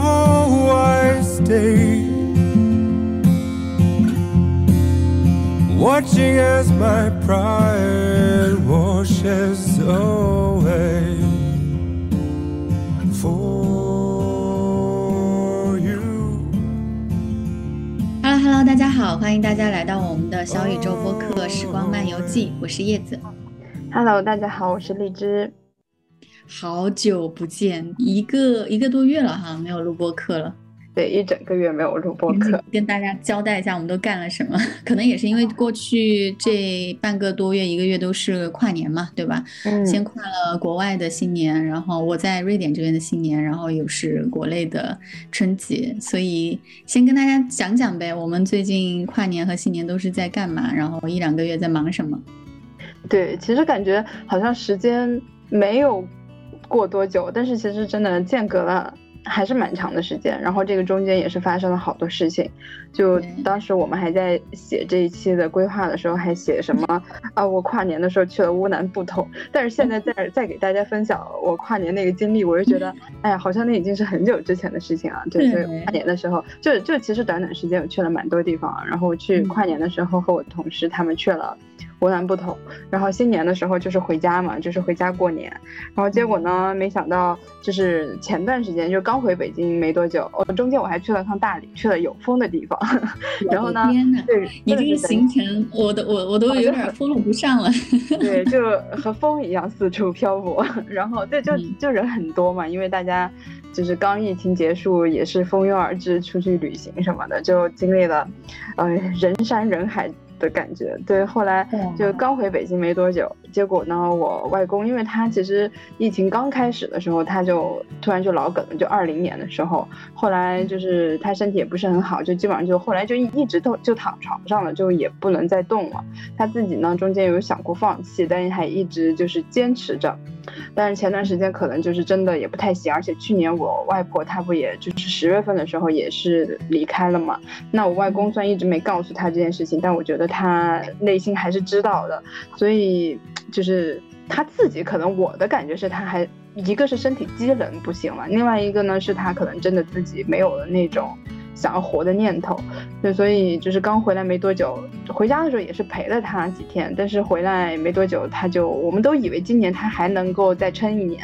I stay. Watching as my pride washes away for you. Hello Hello，大家好，欢迎大家来到我们的小宇宙播客《时光漫游记》，我是叶子。Hello，大家好，我是荔枝。好久不见，一个一个多月了哈，没有录播课了。对，一整个月没有录播课，跟大家交代一下我们都干了什么。可能也是因为过去这半个多月、一个月都是跨年嘛，对吧？嗯先跨了国外的新年，然后我在瑞典这边的新年，然后又是国内的春节，所以先跟大家讲讲呗，我们最近跨年和新年都是在干嘛，然后一两个月在忙什么。对，其实感觉好像时间没有过多久，但是其实真的间隔了还是蛮长的时间。然后这个中间也是发生了好多事情，就当时我们还在写这一期的规划的时候，还写什么啊，我跨年的时候去了乌兰布统，但是现在在再给大家分享我跨年那个经历，我就觉得，哎呀，好像那已经是很久之前的事情啊。对，所以对跨年的时候，就就其实短短时间我去了蛮多地方，然后去嗯跨年的时候和我同事他们去了。乌兰布统，然后新年的时候就是回家嘛，就是回家过年，然后结果呢，没想到就是前段时间就刚回北京没多久，哦，中间我还去了趟大理，去了有风的地方，然后呢，天呐，对，你这个行程，我都我我都有点 follow 不上了。对，就 和风一样四处漂泊，然后对，就嗯。就人很多嘛，因为大家就是刚疫情结束，也是蜂拥而至出去旅行什么的，就经历了，呃，人山人海的感觉。对，后来就刚回北京没多久，结果呢，我外公因为他其实疫情刚开始的时候，他就突然就老梗了，就二零年的时候，后来就是他身体也不是很好，就基本上就后来就一一直都就躺床上了，就也不能再动了。他自己呢中间有想过放弃，但是还一直就是坚持着。但是前段时间可能就是真的也不太行，而且去年我外婆她不也就是十月份的时候也是离开了嘛。那我外公虽然一直没告诉他这件事情，但我觉得他内心还是知道的，所以就是他自己可能我的感觉是他还一个是身体机能不行了，另外一个呢是他可能真的自己没有了那种。想要活的念头，对，所以就是刚回来没多久，回家的时候也是陪了他几天，但是回来没多久，他就我们都以为今年他还能够再撑一年，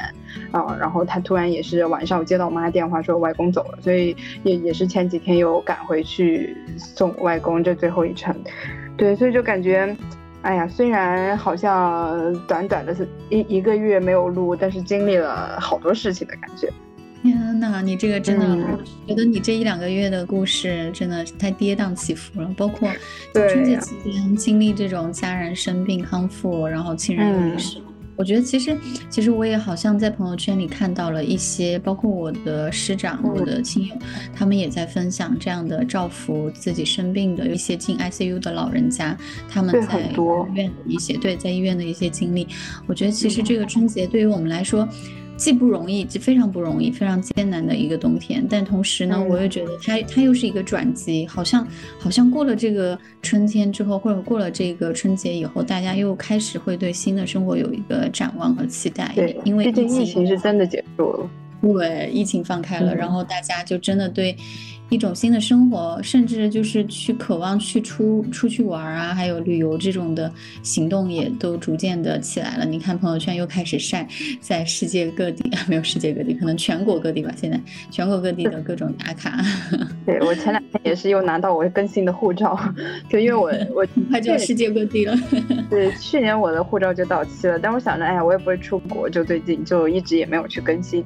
啊、然后他突然也是晚上我接到我妈电话说外公走了，所以也也是前几天又赶回去送外公这最后一程，对，所以就感觉。哎呀，虽然好像短短的是一一个月没有录，但是经历了好多事情的感觉。天呐，你这个真的，嗯我觉得你这一两个月的故事真的是太跌宕起伏了，包括对春节期间经历这种家人生病康复，然后亲人又离嗯世。我觉得其实，其实我也好像在朋友圈里看到了一些，包括我的师长、嗯我的亲友，他们也在分享这样的照顾自己生病的一些进 ICU 的老人家，他们在医院的一些对在医院的一些经历。我觉得其实嗯这个春节对于我们来说。既不容易，就非常不容易，非常艰难的一个冬天。但同时呢，嗯我又觉得它它又是一个转机，好像好像过了这个春天之后，或者过了这个春节以后，大家又开始会对新的生活有一个展望和期待。对，因为毕竟疫疫情是真的结束了。对，疫情放开了，嗯然后大家就真的对一种新的生活，甚至就是去渴望去出出去玩啊，还有旅游这种的行动也都逐渐的起来了。你看朋友圈又开始晒在世界各地，没有世界各地，可能全国各地吧，现在全国各地的各种打卡，对我前两天也是又拿到我更新的护照，就因为我我 快就世界各地了。对去年我的护照就到期了，但我想着，哎呀，我也不会出国，就最近就一直也没有去更新。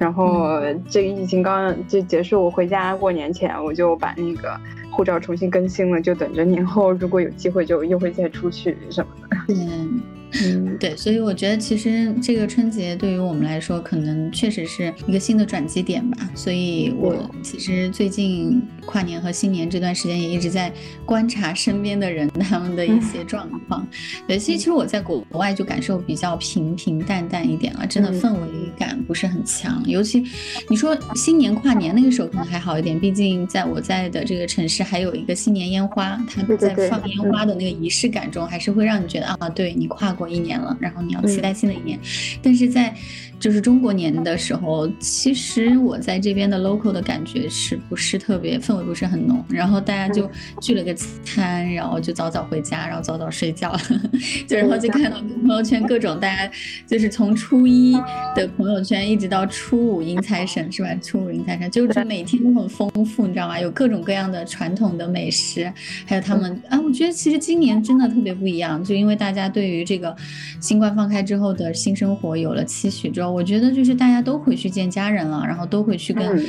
然后这个疫情刚就结束，我回家过年前我就把那个护照重新更新了，就等着年后如果有机会就又会再出去什么的。嗯。嗯，对，所以我觉得其实这个春节对于我们来说，可能确实是一个新的转机点吧。所以我其实最近跨年和新年这段时间也一直在观察身边的人他们的一些状况。对，其实其实我在国外就感受比较平平淡淡一点了，真的嗯氛围感不是很强。尤其你说新年跨年那个时候可能还好一点，毕竟在我在的这个城市还有一个新年烟花，它在放烟花的那个仪式感中，还是会让你觉得啊，对你跨过一年了，然后你要期待新的一年。但是在就是中国年的时候，其实我在这边的 local 的感觉是不是特别氛围不是很浓，然后大家就聚了个餐，然后就早早回家，然后早早睡觉，就然后就看到朋友圈各种大家就是从初一的朋友圈一直到初五迎财神是吧？初五迎财神就是每天都很丰富，你知道吗？有各种各样的传统的美食，还有他们啊，我觉得其实今年真的特别不一样，就因为大家对于这个新冠放开之后的新生活有了期许之后。我觉得就是大家都回去见家人了，然后都回去跟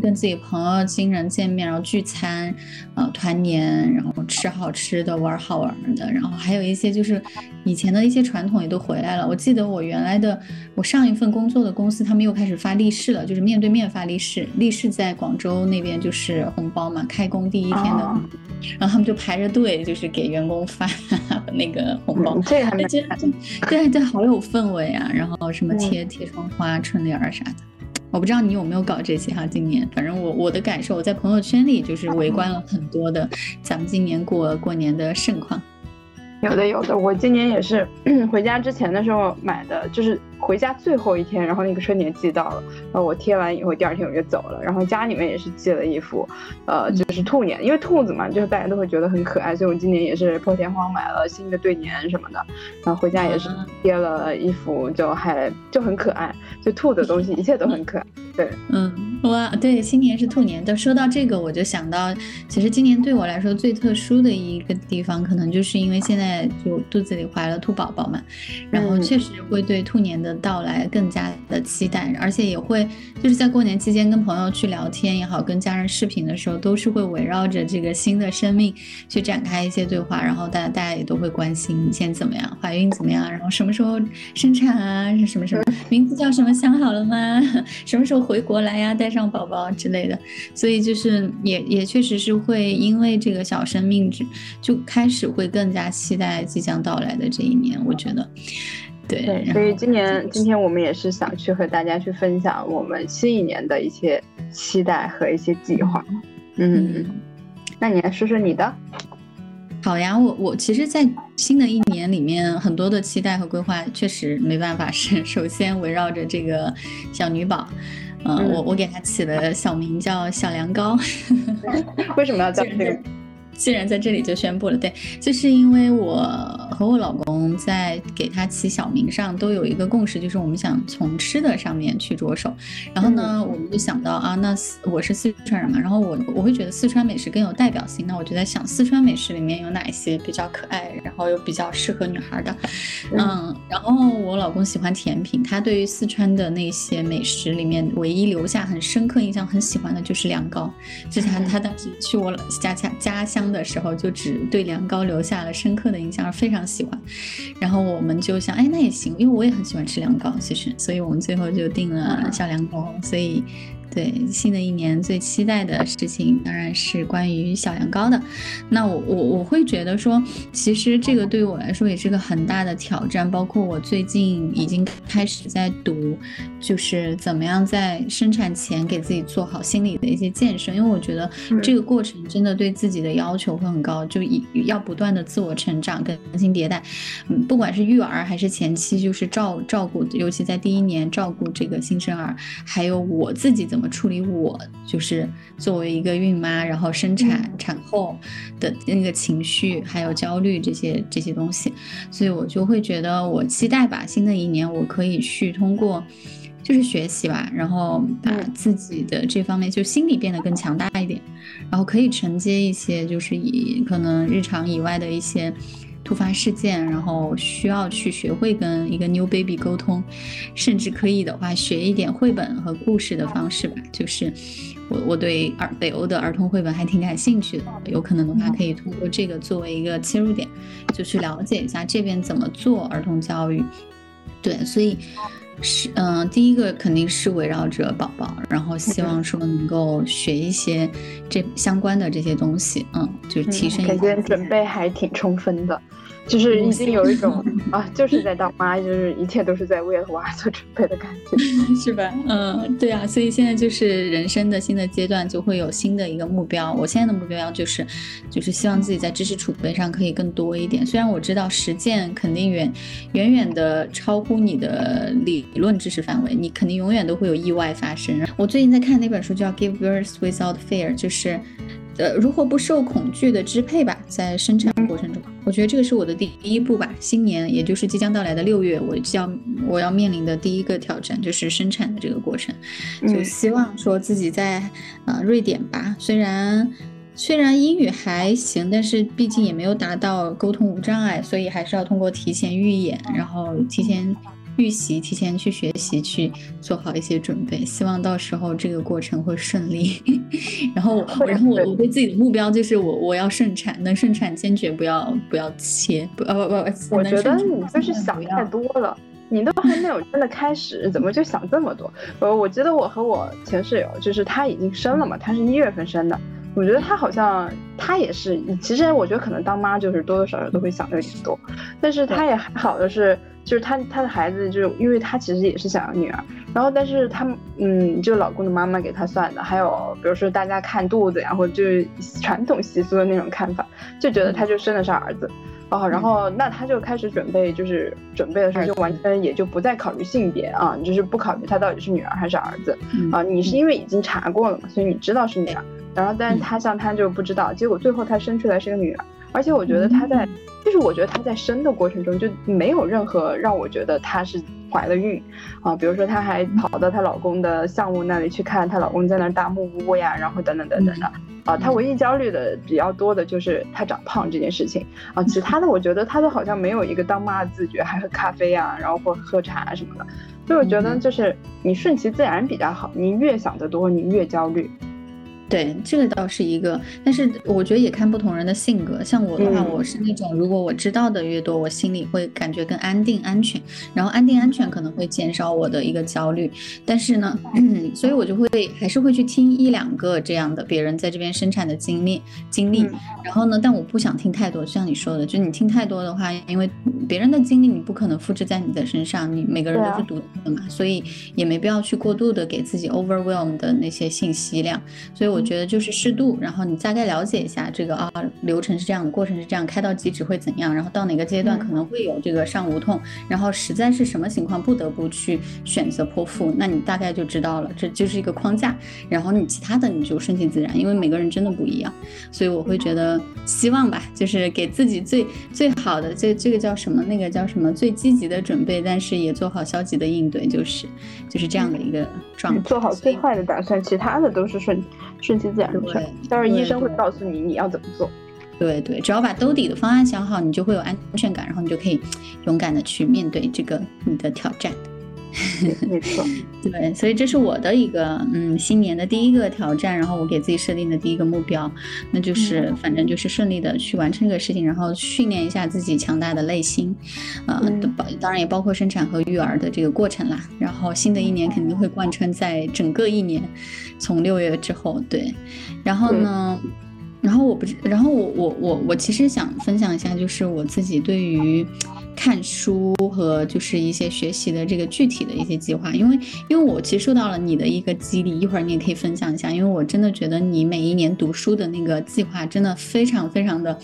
跟自己朋友、亲人见面，然后聚餐，呃，团年，然后吃好吃的，玩好玩的，然后还有一些就是以前的一些传统也都回来了。我记得我原来的我上一份工作的公司，他们又开始发利是了，就是面对面发利是。利是在广州那边就是红包嘛，开工第一天的，然后他们就排着队，就是给员工发 那个红包，这个还没对对，好有氛围啊！然后什么贴。贴窗花、春联儿啥的，我不知道你有没有搞这些哈。今年，反正我我的感受，我在朋友圈里就是围观了很多的咱们今年过过年的盛况。有的有的，我今年也是 回家之前的时候买的，就是回家最后一天，然后那个春联寄到了，然后我贴完以后，第二天我就走了。然后家里面也是寄了一幅，呃，就是兔年，因为兔子嘛，就是大家都会觉得很可爱，所以我今年也是破天荒买了新的对联什么的，然后回家也是贴了一幅，就还就很可爱，就兔的东西一切都很可爱。对，嗯，哇，对，新年是兔年。就。说到这个，我就想到，其实今年对我来说最特殊的一个地方，可能就是因为现在就肚子里怀了兔宝宝嘛，然后确实会对兔年的到来更加的期待，而且也会就是在过年期间跟朋友去聊天也好，跟家人视频的时候，都是会围绕着这个新的生命去展开一些对话，然后大家大家也都会关心你现在怎么样，怀孕怎么样，然后什么时候生产啊，是什么什么 名字叫什么想好了吗？什么时候？回国来呀，带上宝宝之类的，所以就是也也确实是会因为这个小生命就就开始会更加期待即将到来的这一年，我觉得，对。所以今年今天我们也是想去和大家去分享我们新一年的一些期待和一些计划。嗯，那你来说说你的。好呀，我我其实，在新的一年里面，很多的期待和规划确实没办法 是首先围绕着这个小女宝。嗯，我我给她起的小名叫小凉糕，为什么要叫 这个？既然在这里就宣布了，对，就是因为我和我老公在给他起小名上都有一个共识，就是我们想从吃的上面去着手。然后呢，我们就想到啊，那我是四川人嘛，然后我我会觉得四川美食更有代表性。那我就在想，四川美食里面有哪一些比较可爱，然后又比较适合女孩的？嗯，然后我老公喜欢甜品，他对于四川的那些美食里面唯一留下很深刻印象、很喜欢的就是凉糕。就是他 他当时去我家家家乡。的时候就只对凉糕留下了深刻的印象，非常喜欢。然后我们就想，哎，那也行，因为我也很喜欢吃凉糕，其实，所以我们最后就定了小凉糕。所以。对新的一年最期待的事情当然是关于小羊羔的。那我我我会觉得说，其实这个对于我来说也是个很大的挑战。包括我最近已经开始在读，就是怎么样在生产前给自己做好心理的一些建设。因为我觉得这个过程真的对自己的要求会很高，就以要不断的自我成长、更新迭代。嗯，不管是育儿还是前期，就是照照顾，尤其在第一年照顾这个新生儿，还有我自己怎么。处理我就是作为一个孕妈，然后生产产后的那个情绪，还有焦虑这些这些东西，所以我就会觉得我期待吧，新的一年我可以去通过就是学习吧，然后把自己的这方面就心理变得更强大一点，然后可以承接一些就是以可能日常以外的一些。突发事件，然后需要去学会跟一个 new baby 沟通，甚至可以的话学一点绘本和故事的方式吧。就是我我对儿北欧的儿童绘本还挺感兴趣的，有可能的话可以通过这个作为一个切入点，就去了解一下这边怎么做儿童教育。对，所以是嗯，第一个肯定是围绕着宝宝，然后希望说能够学一些这相关的这些东西，嗯，就是提升一下。感觉准备还挺充分的。就是已经有一种 啊，就是在当妈，就是一切都是在为了娃做准备的感觉，是吧？嗯，对啊，所以现在就是人生的新的阶段，就会有新的一个目标。我现在的目标就是，就是希望自己在知识储备上可以更多一点。虽然我知道实践肯定远远远的超乎你的理论知识范围，你肯定永远都会有意外发生。我最近在看那本书叫《Give Birth Without Fear》，就是。呃，如何不受恐惧的支配吧？在生产过程中，我觉得这个是我的第一步吧。新年，也就是即将到来的六月，我将我要面临的第一个挑战就是生产的这个过程。就希望说自己在呃瑞典吧，虽然虽然英语还行，但是毕竟也没有达到沟通无障碍，所以还是要通过提前预演，然后提前。预习，提前去学习，去做好一些准备，希望到时候这个过程会顺利。然后，然后我我对自己的目标就是我我要顺产，能顺产坚决不要不要切，不不不。我觉得你就是想太多了，你都还没有真的开始，怎么就想这么多？呃，我记得我和我前室友，就是她已经生了嘛，她是一月份生的。我觉得她好像她也是，其实我觉得可能当妈就是多多少少都会想的有点多，但是她也还好的是。就是她她的孩子，就是因为她其实也是想要女儿，然后但是她嗯，就老公的妈妈给她算的，还有比如说大家看肚子呀，或者就是传统习俗的那种看法，就觉得她就生的是儿子，哦，然后那他就开始准备，就是准备的时候就完全也就不再考虑性别啊，就是不考虑他到底是女儿还是儿子啊，你是因为已经查过了嘛，所以你知道是女儿，然后但是他像他就不知道，结果最后他生出来是个女儿，而且我觉得她在。就是我觉得她在生的过程中就没有任何让我觉得她是怀了孕啊，比如说她还跑到她老公的项目那里去看她老公在那儿搭木屋呀，然后等等等等的啊，她唯一焦虑的比较多的就是她长胖这件事情。啊，其他的我觉得她都好像没有一个当妈的自觉，还喝咖啡啊，然后或喝茶什么的，所以我觉得就是你顺其自然比较好，你越想得多，你越焦虑。对，这个倒是一个，但是我觉得也看不同人的性格。像我的话，我是那种如果我知道的越多，我心里会感觉更安定、安全。然后安定、安全可能会减少我的一个焦虑。但是呢，所以我就会还是会去听一两个这样的别人在这边生产的经历经历。然后呢，但我不想听太多，就像你说的，就你听太多的话，因为别人的经历你不可能复制在你的身上，你每个人都是独特的嘛，所以也没必要去过度的给自己 overwhelm 的那些信息量。所以。我觉得就是适度，然后你大概了解一下这个啊流程是这样的，过程是这样，开到极致会怎样，然后到哪个阶段可能会有这个上无痛，然后实在是什么情况不得不去选择剖腹，那你大概就知道了，这就是一个框架，然后你其他的你就顺其自然，因为每个人真的不一样，所以我会觉得希望吧，就是给自己最最好的这这个叫什么，那个叫什么最积极的准备，但是也做好消极的应对，就是就是这样的一个状态，做好最坏的打算，其他的都是顺。顺其自然，但是医生会告诉你你要怎么做。对对，只要把兜底的方案想好，你就会有安全感，然后你就可以勇敢的去面对这个你的挑战。没错，对，所以这是我的一个嗯新年的第一个挑战，然后我给自己设定的第一个目标，那就是反正就是顺利的去完成这个事情，然后训练一下自己强大的内心，啊，包当然也包括生产和育儿的这个过程啦。然后新的一年肯定会贯穿在整个一年，从六月之后，对，然后呢，然后我不，然后我我我我其实想分享一下，就是我自己对于。看书和就是一些学习的这个具体的一些计划，因为因为我其实受到了你的一个激励，一会儿你也可以分享一下，因为我真的觉得你每一年读书的那个计划真的非常非常的。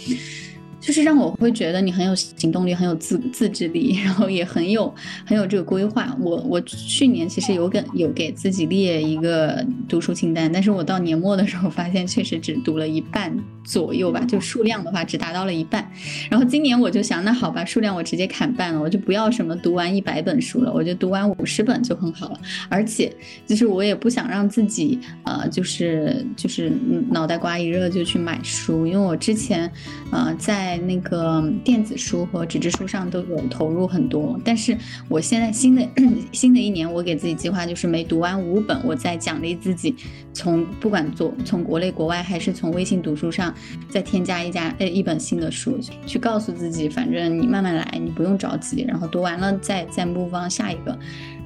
就是让我会觉得你很有行动力，很有自自制力，然后也很有很有这个规划。我我去年其实有给有给自己列一个读书清单，但是我到年末的时候发现确实只读了一半左右吧，就数量的话只达到了一半。然后今年我就想，那好吧，数量我直接砍半了，我就不要什么读完一百本书了，我就读完五十本就很好了。而且就是我也不想让自己呃就是就是脑袋瓜一热就去买书，因为我之前呃在。在那个电子书和纸质书上都有投入很多，但是我现在新的 新的一年，我给自己计划就是每读完五本，我再奖励自己，从不管做从国内国外还是从微信读书上再添加一家呃一本新的书，去告诉自己，反正你慢慢来，你不用着急，然后读完了再再目光下一个。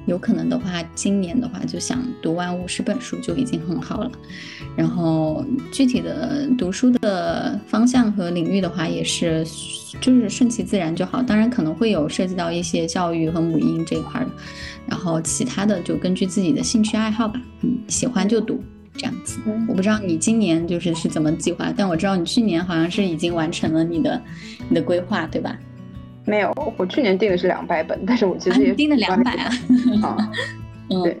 有可能的话，今年的话就想读完五十本书就已经很好了。然后具体的读书的方向和领域的话，也是就是顺其自然就好。当然可能会有涉及到一些教育和母婴这一块的，然后其他的就根据自己的兴趣爱好吧，嗯，喜欢就读这样子。我不知道你今年就是是怎么计划，但我知道你去年好像是已经完成了你的你的规划，对吧？没有，我去年订的是两百本，但是我其实也订了两百啊。啊，对。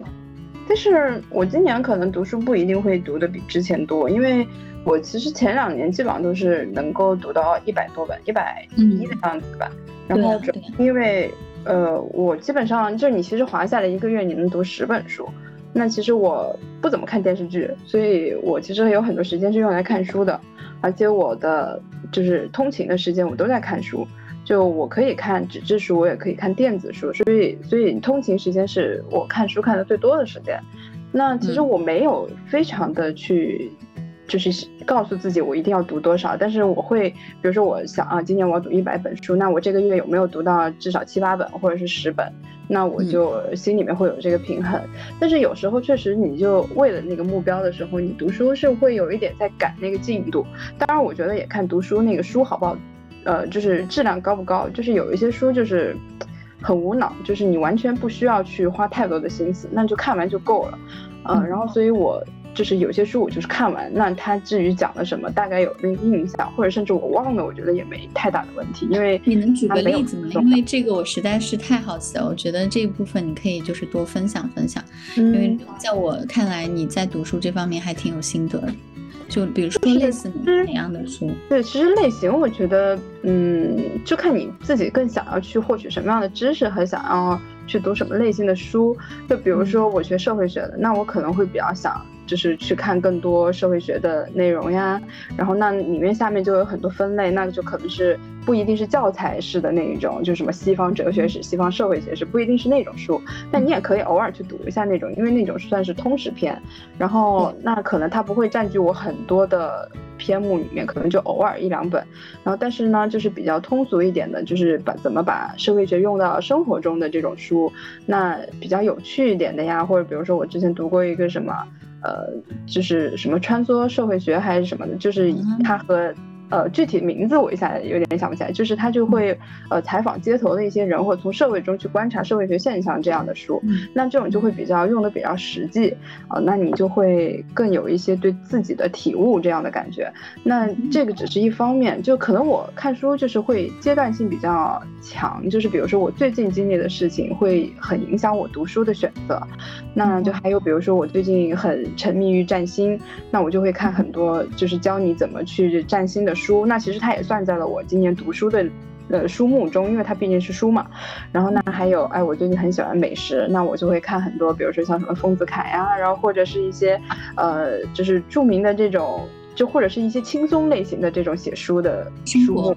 但是我今年可能读书不一定会读的比之前多，因为我其实前两年基本上都是能够读到一百多本，一百一的样子吧。然后因为呃，我基本上就是你其实划下来一个月你能读十本书，那其实我不怎么看电视剧，所以我其实有很多时间是用来看书的，而且我的就是通勤的时间我都在看书。就我可以看纸质书，我也可以看电子书，所以所以通勤时间是我看书看的最多的时间。那其实我没有非常的去，就是告诉自己我一定要读多少，但是我会，比如说我想啊，今年我要读一百本书，那我这个月有没有读到至少七八本或者是十本？那我就心里面会有这个平衡。但是有时候确实，你就为了那个目标的时候，你读书是会有一点在赶那个进度。当然，我觉得也看读书那个书好不好。呃，就是质量高不高？就是有一些书就是很无脑，就是你完全不需要去花太多的心思，那就看完就够了。嗯，然后所以我就是有些书我就是看完，那它至于讲了什么，大概有那个印象，或者甚至我忘了，我觉得也没太大的问题。因为你能举个例子吗？因为这个我实在是太好奇了，我觉得这一部分你可以就是多分享分享，因为在我看来你在读书这方面还挺有心得的。就比如说类似哪样的书？对，其实类型我觉得，嗯，就看你自己更想要去获取什么样的知识和想要去读什么类型的书。就比如说我学社会学的，那我可能会比较想。就是去看更多社会学的内容呀，然后那里面下面就有很多分类，那就可能是不一定是教材式的那一种，就什么西方哲学史、西方社会学史，不一定是那种书，但你也可以偶尔去读一下那种，因为那种算是通识篇，然后那可能它不会占据我很多的篇目里面，可能就偶尔一两本，然后但是呢，就是比较通俗一点的，就是把怎么把社会学用到生活中的这种书，那比较有趣一点的呀，或者比如说我之前读过一个什么。呃，就是什么穿梭社会学还是什么的，就是他和。呃，具体名字我一下有点想不起来，就是他就会呃采访街头的一些人，或者从社会中去观察社会学现象这样的书，那这种就会比较用的比较实际啊，那你就会更有一些对自己的体悟这样的感觉。那这个只是一方面，就可能我看书就是会阶段性比较强，就是比如说我最近经历的事情会很影响我读书的选择。那就还有比如说我最近很沉迷于占星，那我就会看很多就是教你怎么去占星的。书那其实它也算在了我今年读书的呃书目中，因为它毕竟是书嘛。然后呢，还有哎，我最近很喜欢美食，那我就会看很多，比如说像什么丰子恺呀，然后或者是一些呃，就是著名的这种，就或者是一些轻松类型的这种写书的书目。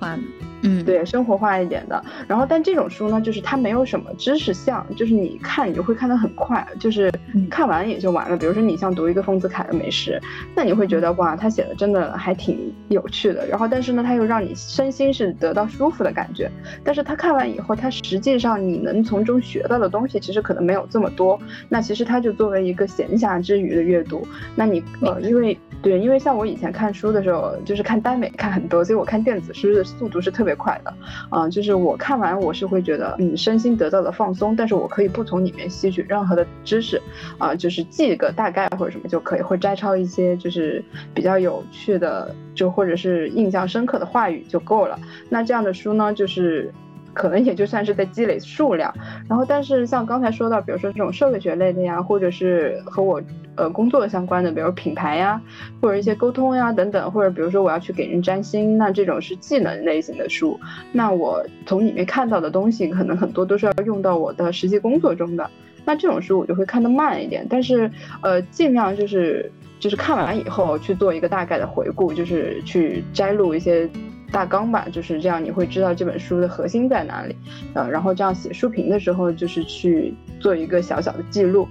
嗯，对，生活化一点的。然后，但这种书呢，就是它没有什么知识项，就是你看你就会看得很快，就是看完也就完了。比如说你像读一个丰子恺的美食，那你会觉得哇，他写的真的还挺有趣的。然后，但是呢，他又让你身心是得到舒服的感觉。但是他看完以后，他实际上你能从中学到的东西其实可能没有这么多。那其实他就作为一个闲暇之余的阅读。那你呃，因为对，因为像我以前看书的时候，就是看耽美看很多，所以我看电子书的速度是特别。特别快的，啊，就是我看完我是会觉得，嗯，身心得到的放松，但是我可以不从里面吸取任何的知识，啊，就是记个大概或者什么就可以，会摘抄一些就是比较有趣的，就或者是印象深刻的话语就够了。那这样的书呢，就是。可能也就算是在积累数量，然后但是像刚才说到，比如说这种社会学类的呀，或者是和我呃工作相关的，比如品牌呀，或者一些沟通呀等等，或者比如说我要去给人占星，那这种是技能类型的书，那我从里面看到的东西，可能很多都是要用到我的实际工作中的，那这种书我就会看得慢一点，但是呃尽量就是就是看完以后去做一个大概的回顾，就是去摘录一些。大纲吧，就是这样，你会知道这本书的核心在哪里，呃，然后这样写书评的时候，就是去做一个小小的记录，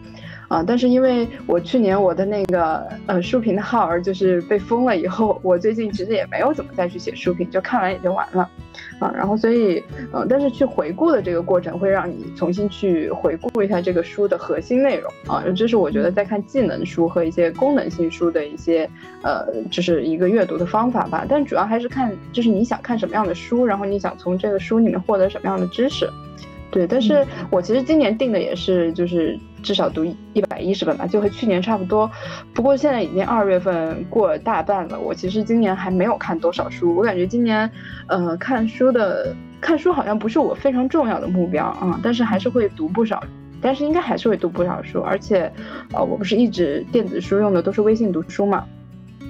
啊，但是因为我去年我的那个呃书评的号儿就是被封了以后，我最近其实也没有怎么再去写书评，就看完也就完了，啊，然后所以呃，但是去回顾的这个过程会让你重新去回顾一下这个书的核心内容啊，这是我觉得在看技能书和一些功能性书的一些呃，就是一个阅读的方法吧。但主要还是看就是你想看什么样的书，然后你想从这个书里面获得什么样的知识。对，但是我其实今年定的也是，就是至少读一百一十本吧，就和去年差不多。不过现在已经二月份过大半了，我其实今年还没有看多少书。我感觉今年，呃，看书的看书好像不是我非常重要的目标啊，但是还是会读不少，但是应该还是会读不少书。而且，呃，我不是一直电子书用的都是微信读书嘛。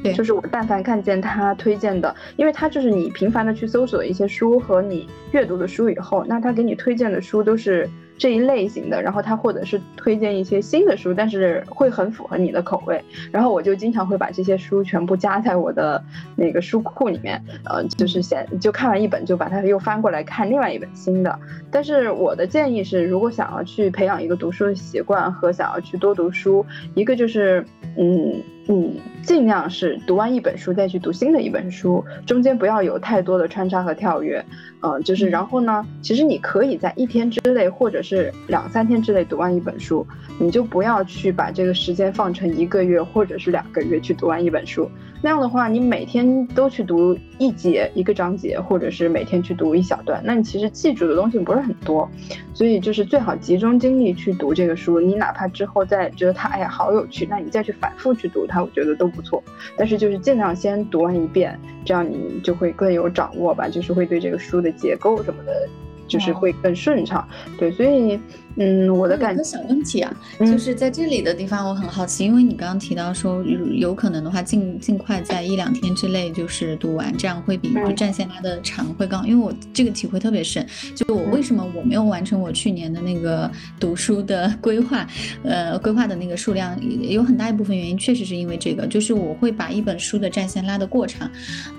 对，就是我但凡看见他推荐的，因为他就是你频繁的去搜索一些书和你阅读的书以后，那他给你推荐的书都是这一类型的，然后他或者是推荐一些新的书，但是会很符合你的口味，然后我就经常会把这些书全部加在我的那个书库里面，呃，就是先就看完一本就把它又翻过来看另外一本新的。但是我的建议是，如果想要去培养一个读书的习惯和想要去多读书，一个就是嗯。你尽量是读完一本书再去读新的一本书，中间不要有太多的穿插和跳跃，嗯，就是然后呢，其实你可以在一天之内或者是两三天之内读完一本书，你就不要去把这个时间放成一个月或者是两个月去读完一本书。那样的话，你每天都去读一节一个章节，或者是每天去读一小段，那你其实记住的东西不是很多。所以就是最好集中精力去读这个书。你哪怕之后再觉得它哎呀好有趣，那你再去反复去读它，我觉得都不错。但是就是尽量先读完一遍，这样你就会更有掌握吧，就是会对这个书的结构什么的。就是会更顺畅，对，所以，嗯，我的感觉。小问题啊，就是在这里的地方，我很好奇，因为你刚刚提到说，有可能的话，尽尽快在一两天之内就是读完，这样会比就战线拉的长会高。因为我这个体会特别深，就我为什么我没有完成我去年的那个读书的 规划，呃，规划的那个数量，有很大一部分原因确实是因为这个，就是我会把一本书的战线拉得过长，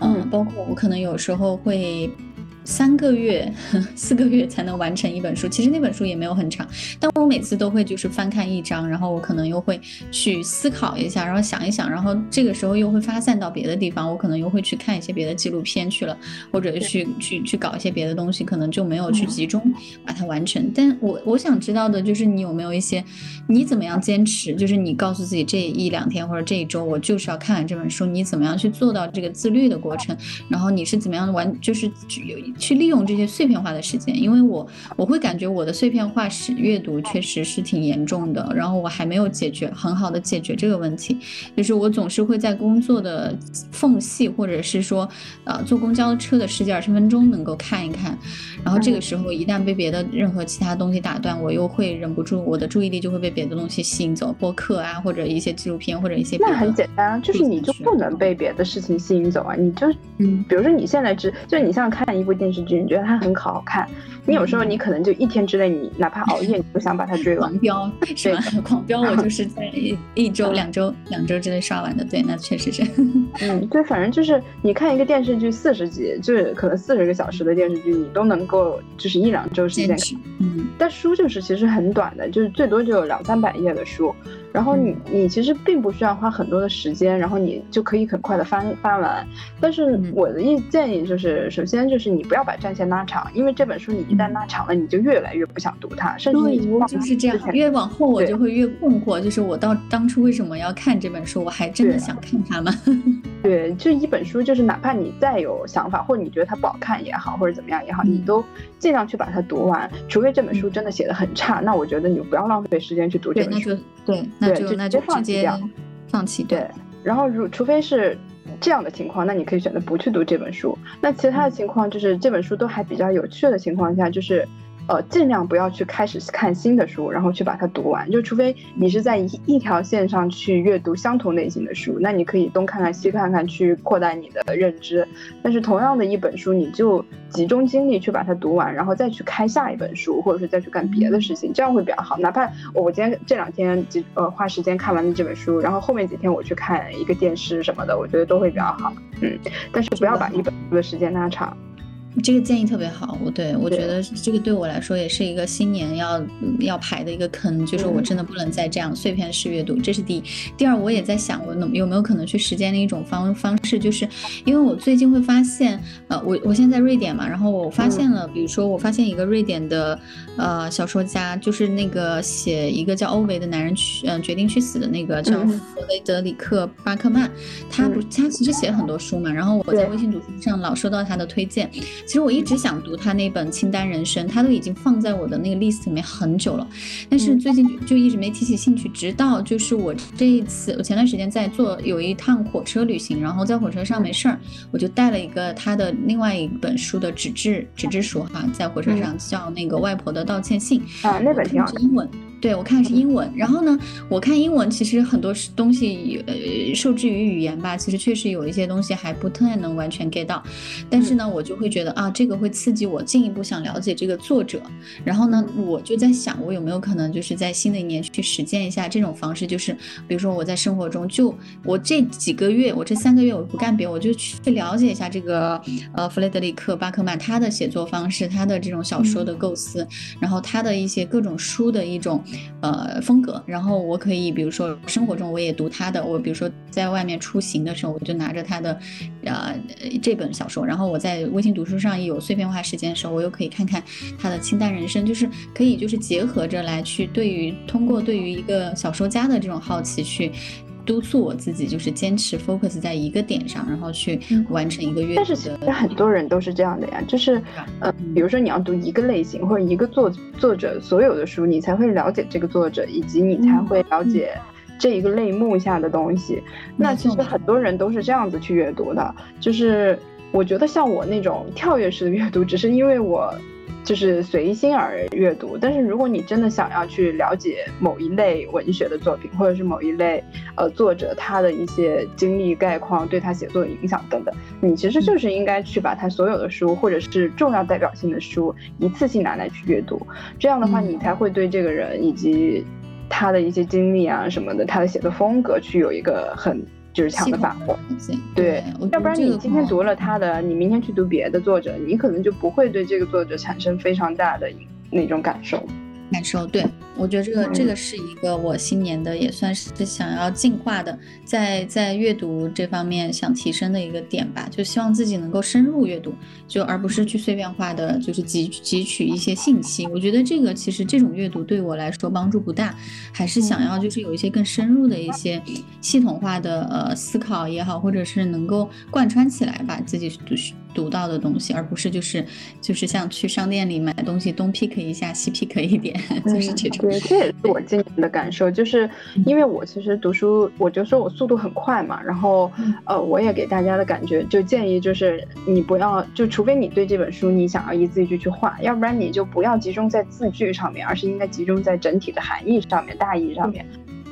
嗯，包括我可能有时候会。三个月、四个月才能完成一本书，其实那本书也没有很长，但我每次都会就是翻看一章，然后我可能又会去思考一下，然后想一想，然后这个时候又会发散到别的地方，我可能又会去看一些别的纪录片去了，或者去去去搞一些别的东西，可能就没有去集中把它完成。但我我想知道的就是你有没有一些，你怎么样坚持？就是你告诉自己这一两天或者这一周我就是要看完这本书，你怎么样去做到这个自律的过程？然后你是怎么样完？就是有。去利用这些碎片化的时间，因为我我会感觉我的碎片化是阅读确实是挺严重的，然后我还没有解决很好的解决这个问题，就是我总是会在工作的缝隙，或者是说，呃，坐公交车的十几二十分钟能够看一看，然后这个时候一旦被别的任何其他东西打断，我又会忍不住，我的注意力就会被别的东西吸引走，播客啊，或者一些纪录片，或者一些那很简单，就是你就不能被别的事情吸引走啊，你就嗯，比如说你现在只就你像看一部电。电视剧，你觉得它很好看，你有时候你可能就一天之内，你哪怕熬夜，你都想把它追完。狂飙是吧？狂飙，我就是在一一周、两周、两周之内刷完的。对，那确实是。嗯，对，反正就是你看一个电视剧四十集，就是可能四十个小时的电视剧，你都能够就是一两周时间。嗯，但书就是其实很短的，就是最多就有两三百页的书。然后你你其实并不需要花很多的时间，然后你就可以很快的翻翻完。但是我的意建议就是，首先就是你不要把战线拉长，因为这本书你一旦拉长了，你就越来越不想读它，甚至你就是这样，越往后我就会越困惑，就是我到当初为什么要看这本书，我还真的想看它吗？对，就一本书，就是哪怕你再有想法，或者你觉得它不好看也好，或者怎么样也好，你都尽量去把它读完，除非这本书真的写的很差，那我觉得你就不要浪费时间去读这本书。对，那就那就直接放弃对，然后如除非是这样的情况，那你可以选择不去读这本书。那其他的情况就是这本书都还比较有趣的情况下，就是。呃，尽量不要去开始看新的书，然后去把它读完。就除非你是在一一条线上去阅读相同类型的书，那你可以东看看西看看，去扩大你的认知。但是同样的一本书，你就集中精力去把它读完，然后再去开下一本书，或者是再去干别的事情，这样会比较好。哪怕我今天这两天几呃花时间看完了这本书，然后后面几天我去看一个电视什么的，我觉得都会比较好。嗯，但是不要把一本书的时间拉长。这个建议特别好，我对我觉得这个对我来说也是一个新年要要排的一个坑，就是我真的不能再这样碎片式阅读，这是第一。第二，我也在想，我能有没有可能去实践的一种方方式，就是因为我最近会发现，呃，我我现在在瑞典嘛，然后我发现了，比如说我发现一个瑞典的呃小说家，就是那个写一个叫欧维的男人去嗯决定去死的那个叫弗雷德里克巴克曼，他不他其实写很多书嘛，然后我在微信读书上老收到他的推荐。其实我一直想读他那本《清单人生》，他都已经放在我的那个 list 里面很久了，但是最近就一直没提起兴趣。直到就是我这一次，我前段时间在做有一趟火车旅行，然后在火车上没事儿，我就带了一个他的另外一本书的纸质纸质书哈，在火车上叫那个《外婆的道歉信》啊，那本挺好。英文。对我看是英文，然后呢，我看英文其实很多东西，呃，受制于语言吧，其实确实有一些东西还不太能完全 get 到，但是呢，我就会觉得啊，这个会刺激我进一步想了解这个作者，然后呢，我就在想，我有没有可能就是在新的一年去实践一下这种方式，就是比如说我在生活中就我这几个月，我这三个月我不干别，我就去了解一下这个呃弗雷德里克巴克曼他的写作方式，他的这种小说的构思，然后他的一些各种书的一种。呃，风格，然后我可以，比如说生活中我也读他的，我比如说在外面出行的时候，我就拿着他的，呃，这本小说，然后我在微信读书上有碎片化时间的时候，我又可以看看他的清淡人生，就是可以就是结合着来去对于通过对于一个小说家的这种好奇去。督促我自己，就是坚持 focus 在一个点上，然后去完成一个月。但是其实很多人都是这样的呀，就是，呃，比如说你要读一个类型或者一个作作者所有的书，你才会了解这个作者，以及你才会了解这一个类目下的东西。那其实很多人都是这样子去阅读的，就是我觉得像我那种跳跃式的阅读，只是因为我。就是随心而阅读，但是如果你真的想要去了解某一类文学的作品，或者是某一类呃作者他的一些经历概况，对他写作的影响等等，你其实就是应该去把他所有的书，或者是重要代表性的书，一次性拿来去阅读。这样的话，你才会对这个人以及他的一些经历啊什么的，他的写作风格去有一个很。就是强的法国，对，要不然你今天读了他的，你明天去读别的作者，你可能就不会对这个作者产生非常大的那种感受。感受。对，我觉得这个这个是一个我新年的也算是想要进化的，在在阅读这方面想提升的一个点吧，就希望自己能够深入阅读，就而不是去碎片化的，就是汲汲取一些信息。我觉得这个其实这种阅读对我来说帮助不大，还是想要就是有一些更深入的一些系统化的呃思考也好，或者是能够贯穿起来把自己读读到的东西，而不是就是就是像去商店里买东西东 pick 一下西 pick 一点。就是这种，对，这也是我今年的感受，就是因为我其实读书，我就说我速度很快嘛，然后呃，我也给大家的感觉就建议就是你不要，就除非你对这本书你想要一字一句去画，要不然你就不要集中在字句上面，而是应该集中在整体的含义上面、大意上面。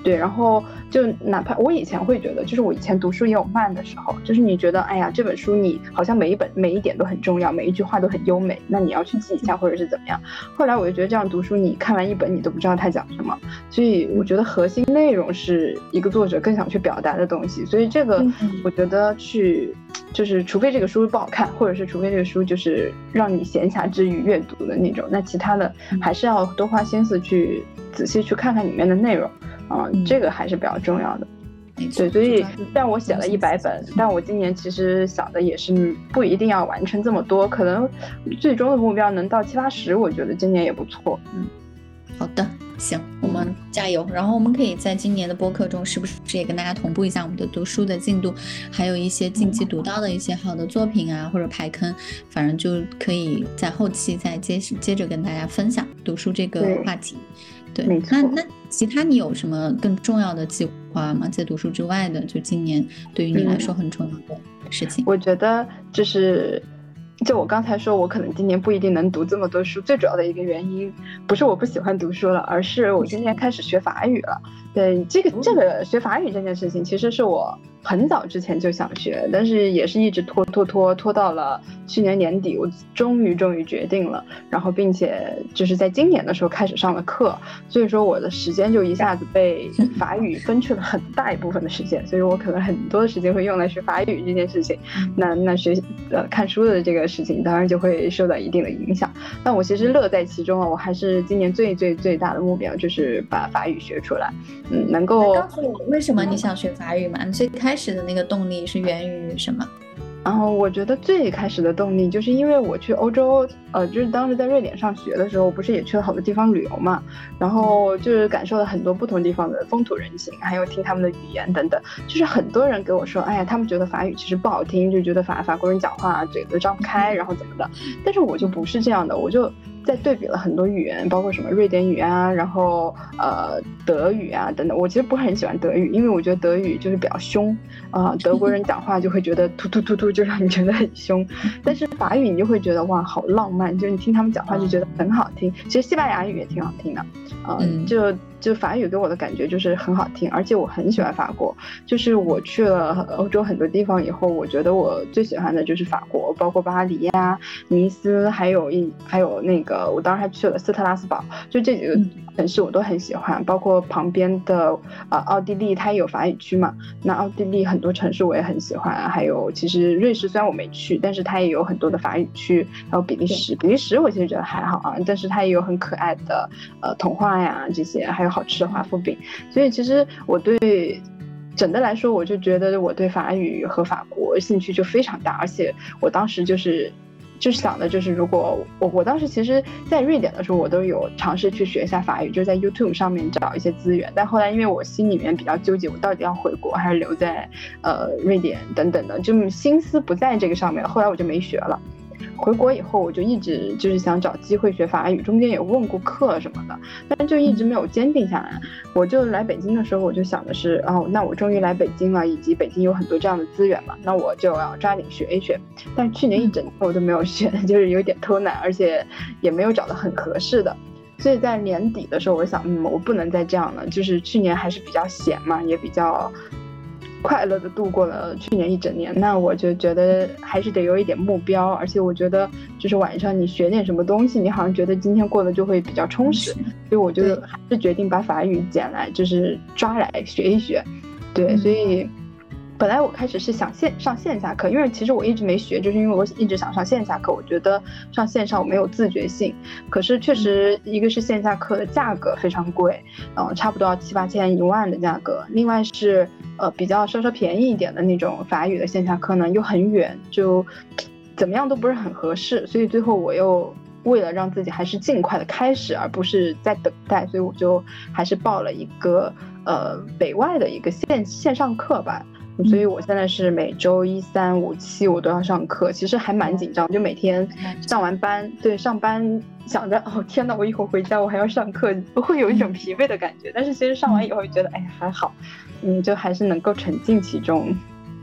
对，然后就哪怕我以前会觉得，就是我以前读书也有慢的时候，就是你觉得，哎呀，这本书你好像每一本每一点都很重要，每一句话都很优美，那你要去记一下或者是怎么样。后来我就觉得这样读书，你看完一本你都不知道他讲什么，所以我觉得核心内容是一个作者更想去表达的东西。所以这个我觉得去，就是除非这个书不好看，或者是除非这个书就是让你闲暇之余阅读的那种，那其他的还是要多花心思去仔细去看看里面的内容。嗯，这个还是比较重要的。对，所以虽然我写了一百本，但我今年其实想的也是不一定要完成这么多，可能最终的目标能到七八十，我觉得今年也不错。嗯，好的，行，我们加油。然后我们可以在今年的播客中，是不是也跟大家同步一下我们的读书的进度，还有一些近期读到的一些好的作品啊，或者排坑，反正就可以在后期再接接着跟大家分享读书这个话题。对，那那其他你有什么更重要的计划吗？在读书之外的，就今年对于你来说很重要的事情。我觉得就是，就我刚才说，我可能今年不一定能读这么多书。最主要的一个原因，不是我不喜欢读书了，而是我今年开始学法语了。对，这个这个学法语这件事情，其实是我。很早之前就想学，但是也是一直拖拖拖拖到了去年年底，我终于终于决定了，然后并且就是在今年的时候开始上了课，所以说我的时间就一下子被法语分去了很大一部分的时间，所以我可能很多的时间会用来学法语这件事情，那那学呃看书的这个事情当然就会受到一定的影响，但我其实乐在其中啊，我还是今年最最最大的目标就是把法语学出来，嗯，能够告诉我为什么你想学法语吗？你最开始的那个动力是源于什么？然后我觉得最开始的动力就是因为我去欧洲，呃，就是当时在瑞典上学的时候，不是也去了好多地方旅游嘛，然后就是感受了很多不同地方的风土人情，还有听他们的语言等等。就是很多人给我说，哎呀，他们觉得法语其实不好听，就觉得法法国人讲话嘴都张不开，然后怎么的。但是我就不是这样的，我就。在对比了很多语言，包括什么瑞典语啊，然后呃德语啊等等。我其实不是很喜欢德语，因为我觉得德语就是比较凶啊，德国人讲话就会觉得突突突突，就让你觉得很凶。但是法语你就会觉得哇，好浪漫，就是你听他们讲话就觉得很好听。其实西班牙语也挺好听的，嗯，就。就法语给我的感觉就是很好听，而且我很喜欢法国。就是我去了欧洲很多地方以后，我觉得我最喜欢的就是法国，包括巴黎呀、尼斯，还有一还有那个，我当时还去了斯特拉斯堡，就这几个城市我都很喜欢。包括旁边的呃奥地利，它也有法语区嘛。那奥地利很多城市我也很喜欢，还有其实瑞士虽然我没去，但是它也有很多的法语区。还有比利时，比利时我其实觉得还好啊，但是它也有很可爱的呃童话呀这些，还有。好吃的华夫饼，所以其实我对整的来说，我就觉得我对法语和法国兴趣就非常大，而且我当时就是就是想的就是，如果我我当时其实，在瑞典的时候，我都有尝试去学一下法语，就是在 YouTube 上面找一些资源，但后来因为我心里面比较纠结，我到底要回国还是留在呃瑞典等等的，就心思不在这个上面，后来我就没学了。回国以后，我就一直就是想找机会学法语，中间也问过课什么的，但就一直没有坚定下来。我就来北京的时候，我就想的是，哦，那我终于来北京了，以及北京有很多这样的资源嘛，那我就要抓紧学一学。但去年一整年我都没有学，就是有点偷懒，而且也没有找到很合适的。所以在年底的时候，我想，嗯，我不能再这样了。就是去年还是比较闲嘛，也比较。快乐的度过了去年一整年，那我就觉得还是得有一点目标，而且我觉得就是晚上你学点什么东西，你好像觉得今天过得就会比较充实，所以我就还是决定把法语捡来，就是抓来学一学，对，所以。本来我开始是想线上线下课，因为其实我一直没学，就是因为我一直想上线下课。我觉得上线上我没有自觉性，可是确实一个是线下课的价格非常贵，嗯，差不多要七八千一万的价格。另外是呃比较稍稍便宜一点的那种法语的线下课呢，又很远，就怎么样都不是很合适。所以最后我又为了让自己还是尽快的开始，而不是在等待，所以我就还是报了一个呃北外的一个线线上课吧。所以，我现在是每周一、三、五、七我都要上课，其实还蛮紧张。就每天上完班，对上班想着，哦天呐，我一会儿回家我还要上课，会有一种疲惫的感觉。但是其实上完以后觉得，哎，还好，嗯，就还是能够沉浸其中。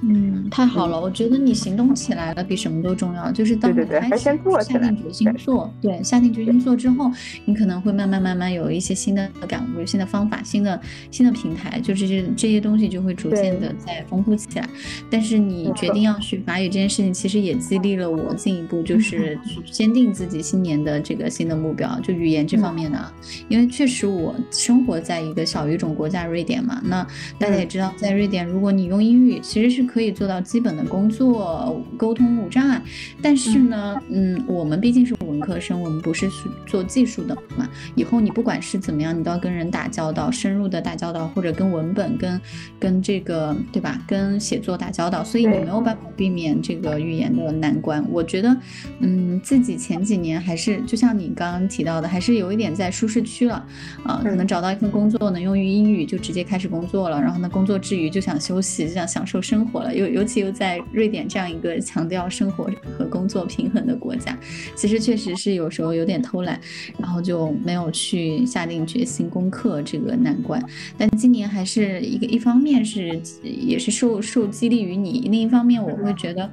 嗯，太好了，我觉得你行动起来了，比什么都重要。就是当你开始下定决心做，对，下定决心做之后，你可能会慢慢慢慢有一些新的感悟、新的方法、新的新的平台，就这些这些东西就会逐渐的在丰富起来。但是你决定要学法语这件事情，其实也激励了我进一步就是去坚定自己新年的这个新的目标，就语言这方面的。因为确实我生活在一个小语种国家瑞典嘛，那大家也知道，在瑞典，如果你用英语，其实是。可以做到基本的工作沟通无障碍，但是呢，嗯，我们毕竟是文科生，我们不是做技术的嘛。以后你不管是怎么样，你都要跟人打交道，深入的打交道，或者跟文本、跟跟这个对吧，跟写作打交道，所以你没有办法避免这个语言的难关。我觉得，嗯，自己前几年还是就像你刚刚提到的，还是有一点在舒适区了，啊，可能找到一份工作能用于英语，就直接开始工作了。然后呢，工作之余就想休息，就想享受生活。尤尤其又在瑞典这样一个强调生活和工作平衡的国家，其实确实是有时候有点偷懒，然后就没有去下定决心攻克这个难关。但今年还是一个一方面是也是受受激励于你，另一方面我会觉得，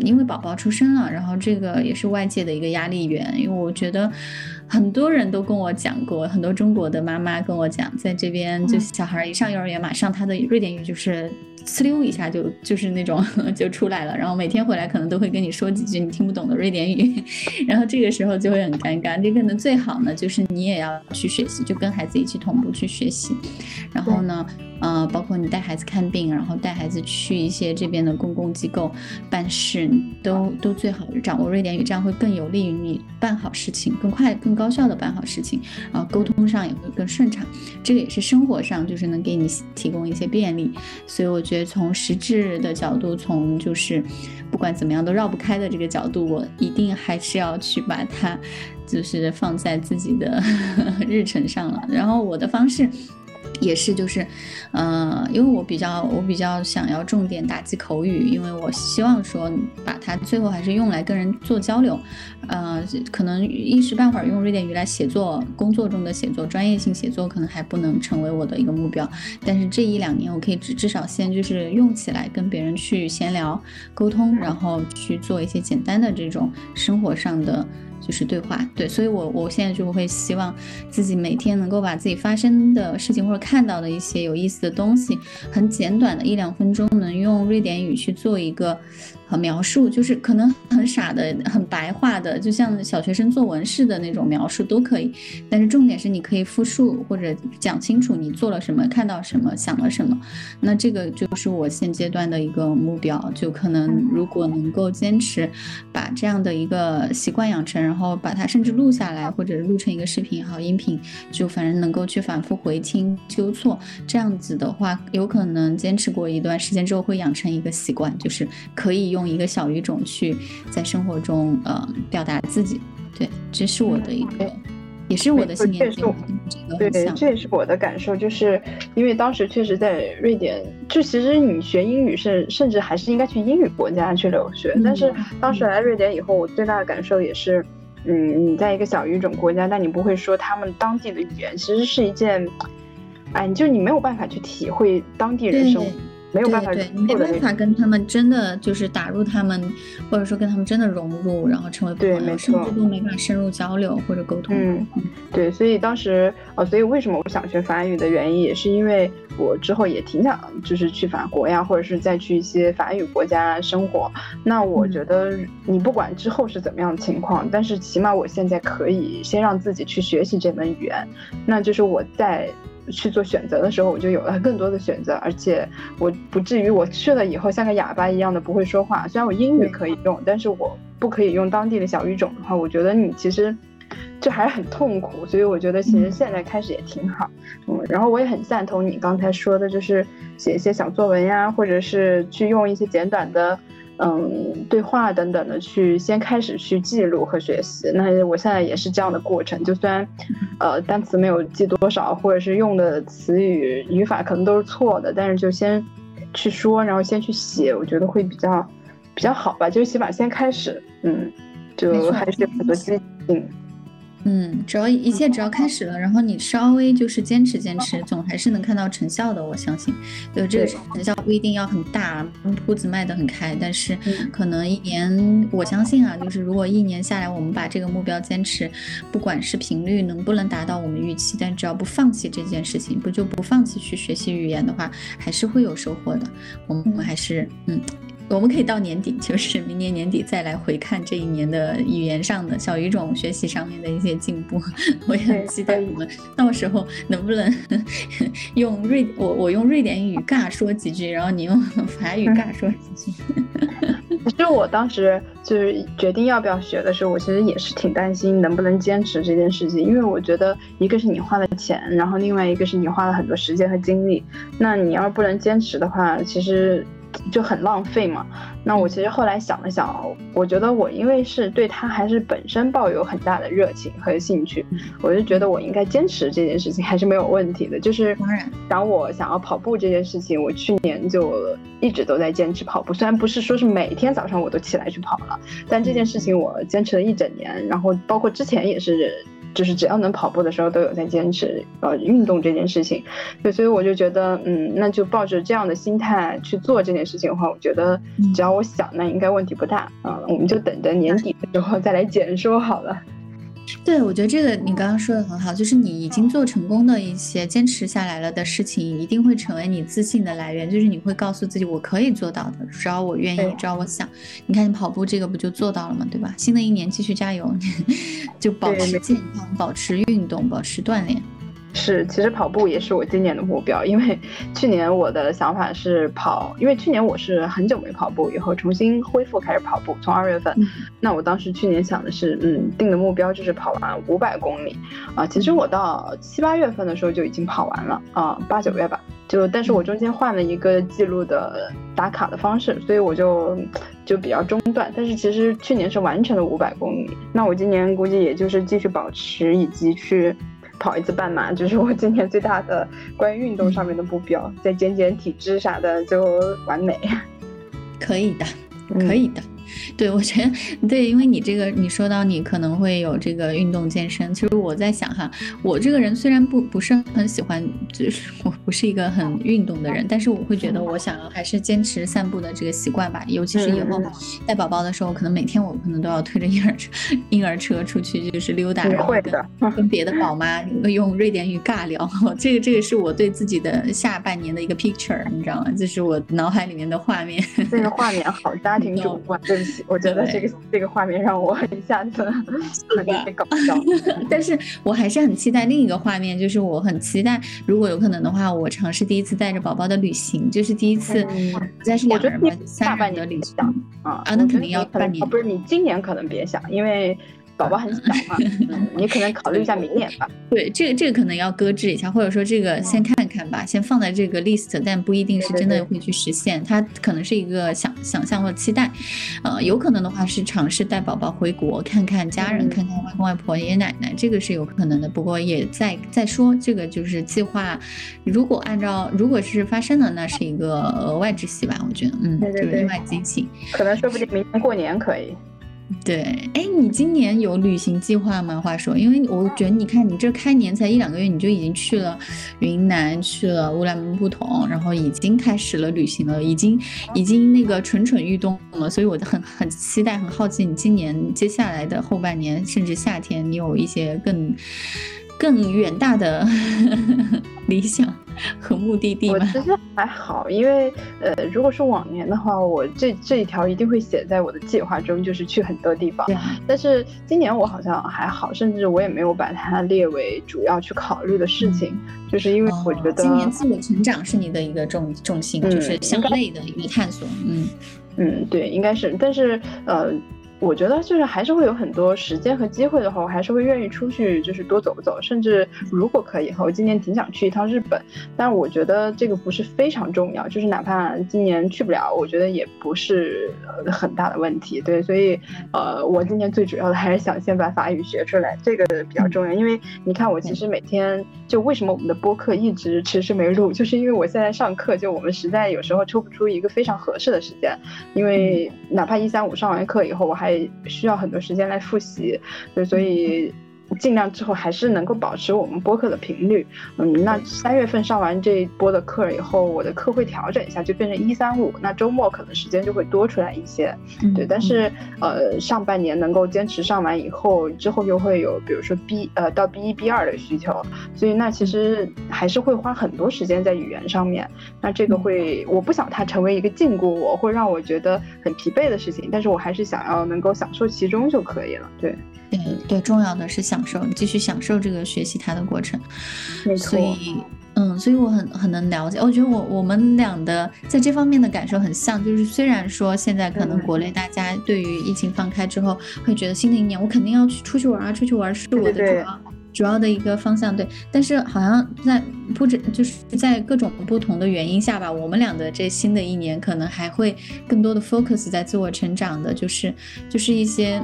因为宝宝出生了，然后这个也是外界的一个压力源，因为我觉得。很多人都跟我讲过，很多中国的妈妈跟我讲，在这边就小孩一上幼儿园，马上他的瑞典语就是呲溜一下就 就是那种 就出来了，然后每天回来可能都会跟你说几句你听不懂的瑞典语，然后这个时候就会很尴尬。这个呢最好呢就是你也要去学习，就跟孩子一起同步去学习，然后呢。呃，包括你带孩子看病，然后带孩子去一些这边的公共机构办事，都都最好掌握瑞典语，这样会更有利于你办好事情，更快、更高高效的办好事情，然后沟通上也会更顺畅。这个也是生活上就是能给你提供一些便利。所以我觉得从实质的角度，从就是不管怎么样都绕不开的这个角度，我一定还是要去把它就是放在自己的 日程上了。然后我的方式。也是，就是，呃，因为我比较，我比较想要重点打击口语，因为我希望说把它最后还是用来跟人做交流，呃，可能一时半会儿用瑞典语来写作，工作中的写作，专业性写作可能还不能成为我的一个目标，但是这一两年我可以至至少先就是用起来跟别人去闲聊沟通，然后去做一些简单的这种生活上的。就是对话，对，所以我我现在就会希望自己每天能够把自己发生的事情或者看到的一些有意思的东西，很简短的一两分钟，能用瑞典语去做一个。描述就是可能很傻的、很白话的，就像小学生作文似的那种描述都可以。但是重点是你可以复述或者讲清楚你做了什么、看到什么、想了什么。那这个就是我现阶段的一个目标。就可能如果能够坚持把这样的一个习惯养成，然后把它甚至录下来，或者录成一个视频也好、音频，就反正能够去反复回听、纠错。这样子的话，有可能坚持过一段时间之后会养成一个习惯，就是可以用。用一个小语种去在生活中呃表达自己，对，这是我的一个，也是我的信念。对，这也是我的感受，就是因为当时确实在瑞典，就其实你学英语是甚至还是应该去英语国家去留学，但是当时来瑞典以后，我最大的感受也是，嗯，你在一个小语种国家，但你不会说他们当地的语言，其实是一件，哎，就你没有办法去体会当地人生活。没有办法，对，没办法跟他们真的就是打入他们，或者说跟他们真的融入，然后成为朋友，甚至都没法深入交流或者沟通。嗯，对，所以当时，呃，所以为什么我想学法语的原因，也是因为我之后也挺想就是去法国呀，或者是再去一些法语国家生活。那我觉得你不管之后是怎么样的情况，但是起码我现在可以先让自己去学习这门语言，那就是我在。去做选择的时候，我就有了更多的选择，而且我不至于我去了以后像个哑巴一样的不会说话。虽然我英语可以用，但是我不可以用当地的小语种的话，我觉得你其实就还是很痛苦。所以我觉得其实现在开始也挺好。嗯，然后我也很赞同你刚才说的，就是写一些小作文呀，或者是去用一些简短的。嗯，对话等等的，去先开始去记录和学习。那我现在也是这样的过程，就虽然，呃，单词没有记多少，或者是用的词语语法可能都是错的，但是就先去说，然后先去写，我觉得会比较比较好吧。就起码先开始，嗯，就还是有很多积极性。嗯，只要一切只要开始了，然后你稍微就是坚持坚持，总还是能看到成效的。我相信，就这个成效不一定要很大，铺子卖得很开，但是可能一年，我相信啊，就是如果一年下来，我们把这个目标坚持，不管是频率能不能达到我们预期，但只要不放弃这件事情，不就不放弃去学习语言的话，还是会有收获的。我们还是嗯。我们可以到年底，就是明年年底再来回看这一年的语言上的小语种学习上面的一些进步。我也很期待我们到时候能不能 用瑞我我用瑞典语尬说几句，然后你用法语尬说几句。其实我当时就是决定要不要学的时候，我其实也是挺担心能不能坚持这件事情，因为我觉得一个是你花了钱，然后另外一个是你花了很多时间和精力，那你要不能坚持的话，其实。就很浪费嘛。那我其实后来想了想，我觉得我因为是对他还是本身抱有很大的热情和兴趣，我就觉得我应该坚持这件事情还是没有问题的。就是当我想要跑步这件事情，我去年就一直都在坚持跑步，虽然不是说是每天早上我都起来去跑了，但这件事情我坚持了一整年，然后包括之前也是。就是只要能跑步的时候，都有在坚持呃运动这件事情，对，所以我就觉得，嗯，那就抱着这样的心态去做这件事情的话，我觉得只要我想，那应该问题不大啊。我们就等着年底的时候再来减说好了。对，我觉得这个你刚刚说的很好，就是你已经做成功的一些坚持下来了的事情，一定会成为你自信的来源。就是你会告诉自己，我可以做到的，只要我愿意，只要我想。你看，你跑步这个不就做到了吗？对吧？新的一年继续加油，就保持健康，保持运动，保持锻炼。是，其实跑步也是我今年的目标，因为去年我的想法是跑，因为去年我是很久没跑步，以后重新恢复开始跑步，从二月份。那我当时去年想的是，嗯，定的目标就是跑完五百公里，啊，其实我到七八月份的时候就已经跑完了，啊，八九月吧，就，但是我中间换了一个记录的打卡的方式，所以我就就比较中断。但是其实去年是完成了五百公里，那我今年估计也就是继续保持以及去。跑一次半马，就是我今年最大的关于运动上面的目标，再减减体脂啥的就完美。可以的，可以的。对，我觉得对，因为你这个，你说到你可能会有这个运动健身，其实我在想哈，我这个人虽然不不是很喜欢，就是我不是一个很运动的人，但是我会觉得我想要还是坚持散步的这个习惯吧，尤其是以后带宝宝的时候，可能每天我可能都要推着婴儿车婴儿车出去就是溜达，然后跟跟别的宝妈用瑞典语尬聊，这个这个是我对自己的下半年的一个 picture，你知道吗？这是我脑海里面的画面。这个画面好家庭主 妇。我觉得这个这个画面让我一下子有点搞笑，但是我还是很期待另一个画面，就是我很期待，如果有可能的话，我尝试第一次带着宝宝的旅行，就是第一次不再是两个人嘛，三年的旅行啊啊，那肯定要半年，不是你今年可能别想，因为。宝宝很小嘛，你可能考虑一下明年吧。对，这个这个可能要搁置一下，或者说这个先看看吧，先放在这个 list，但不一定是真的会去实现，它可能是一个想想象或期待。呃，有可能的话是尝试带宝宝回国看看家人，看看外公外婆、爷爷奶奶，这个是有可能的。不过也在再说，这个就是计划，如果按照如果是发生了，那是一个额外之喜吧，我觉得，嗯，就是意外惊喜，可能说不定明年过年可以。对，哎，你今年有旅行计划吗？话说，因为我觉得你看你这开年才一两个月，你就已经去了云南，去了乌兰布统，然后已经开始了旅行了，已经已经那个蠢蠢欲动了，所以我就很很期待，很好奇你今年接下来的后半年，甚至夏天，你有一些更。更远大的 理想和目的地我其实还好，因为呃，如果是往年的话，我这这一条一定会写在我的计划中，就是去很多地方。但是今年我好像还好，甚至我也没有把它列为主要去考虑的事情，就是因为我觉得今年自我成长是你的一个重 重心，就是向内的一个探索。嗯嗯，对，应该是，但是呃。我觉得就是还是会有很多时间和机会的话，我还是会愿意出去，就是多走走。甚至如果可以，我今年挺想去一趟日本。但我觉得这个不是非常重要，就是哪怕今年去不了，我觉得也不是很大的问题。对，所以呃，我今年最主要的还是想先把法语学出来，这个比较重要。因为你看，我其实每天就为什么我们的播客一直迟迟没录，就是因为我现在上课，就我们实在有时候抽不出一个非常合适的时间。因为哪怕一三五上完课以后，我还需要很多时间来复习，对，所以。尽量之后还是能够保持我们播客的频率，嗯，那三月份上完这一波的课以后，我的课会调整一下，就变成一三五，那周末可能时间就会多出来一些，对。但是呃，上半年能够坚持上完以后，之后又会有比如说 B 呃到 B 一 B 二的需求，所以那其实还是会花很多时间在语言上面。那这个会，我不想它成为一个禁锢我，会让我觉得很疲惫的事情，但是我还是想要能够享受其中就可以了，对。对对，重要的是享受，你继续享受这个学习它的过程。没错，所以嗯，所以我很很能了解。我觉得我我们俩的在这方面的感受很像，就是虽然说现在可能国内大家对于疫情放开之后，会觉得新的一年我肯定要去出去玩啊，出去玩是我的主要。主要的一个方向对，但是好像在不止就是在各种不同的原因下吧，我们俩的这新的一年可能还会更多的 focus 在自我成长的，就是就是一些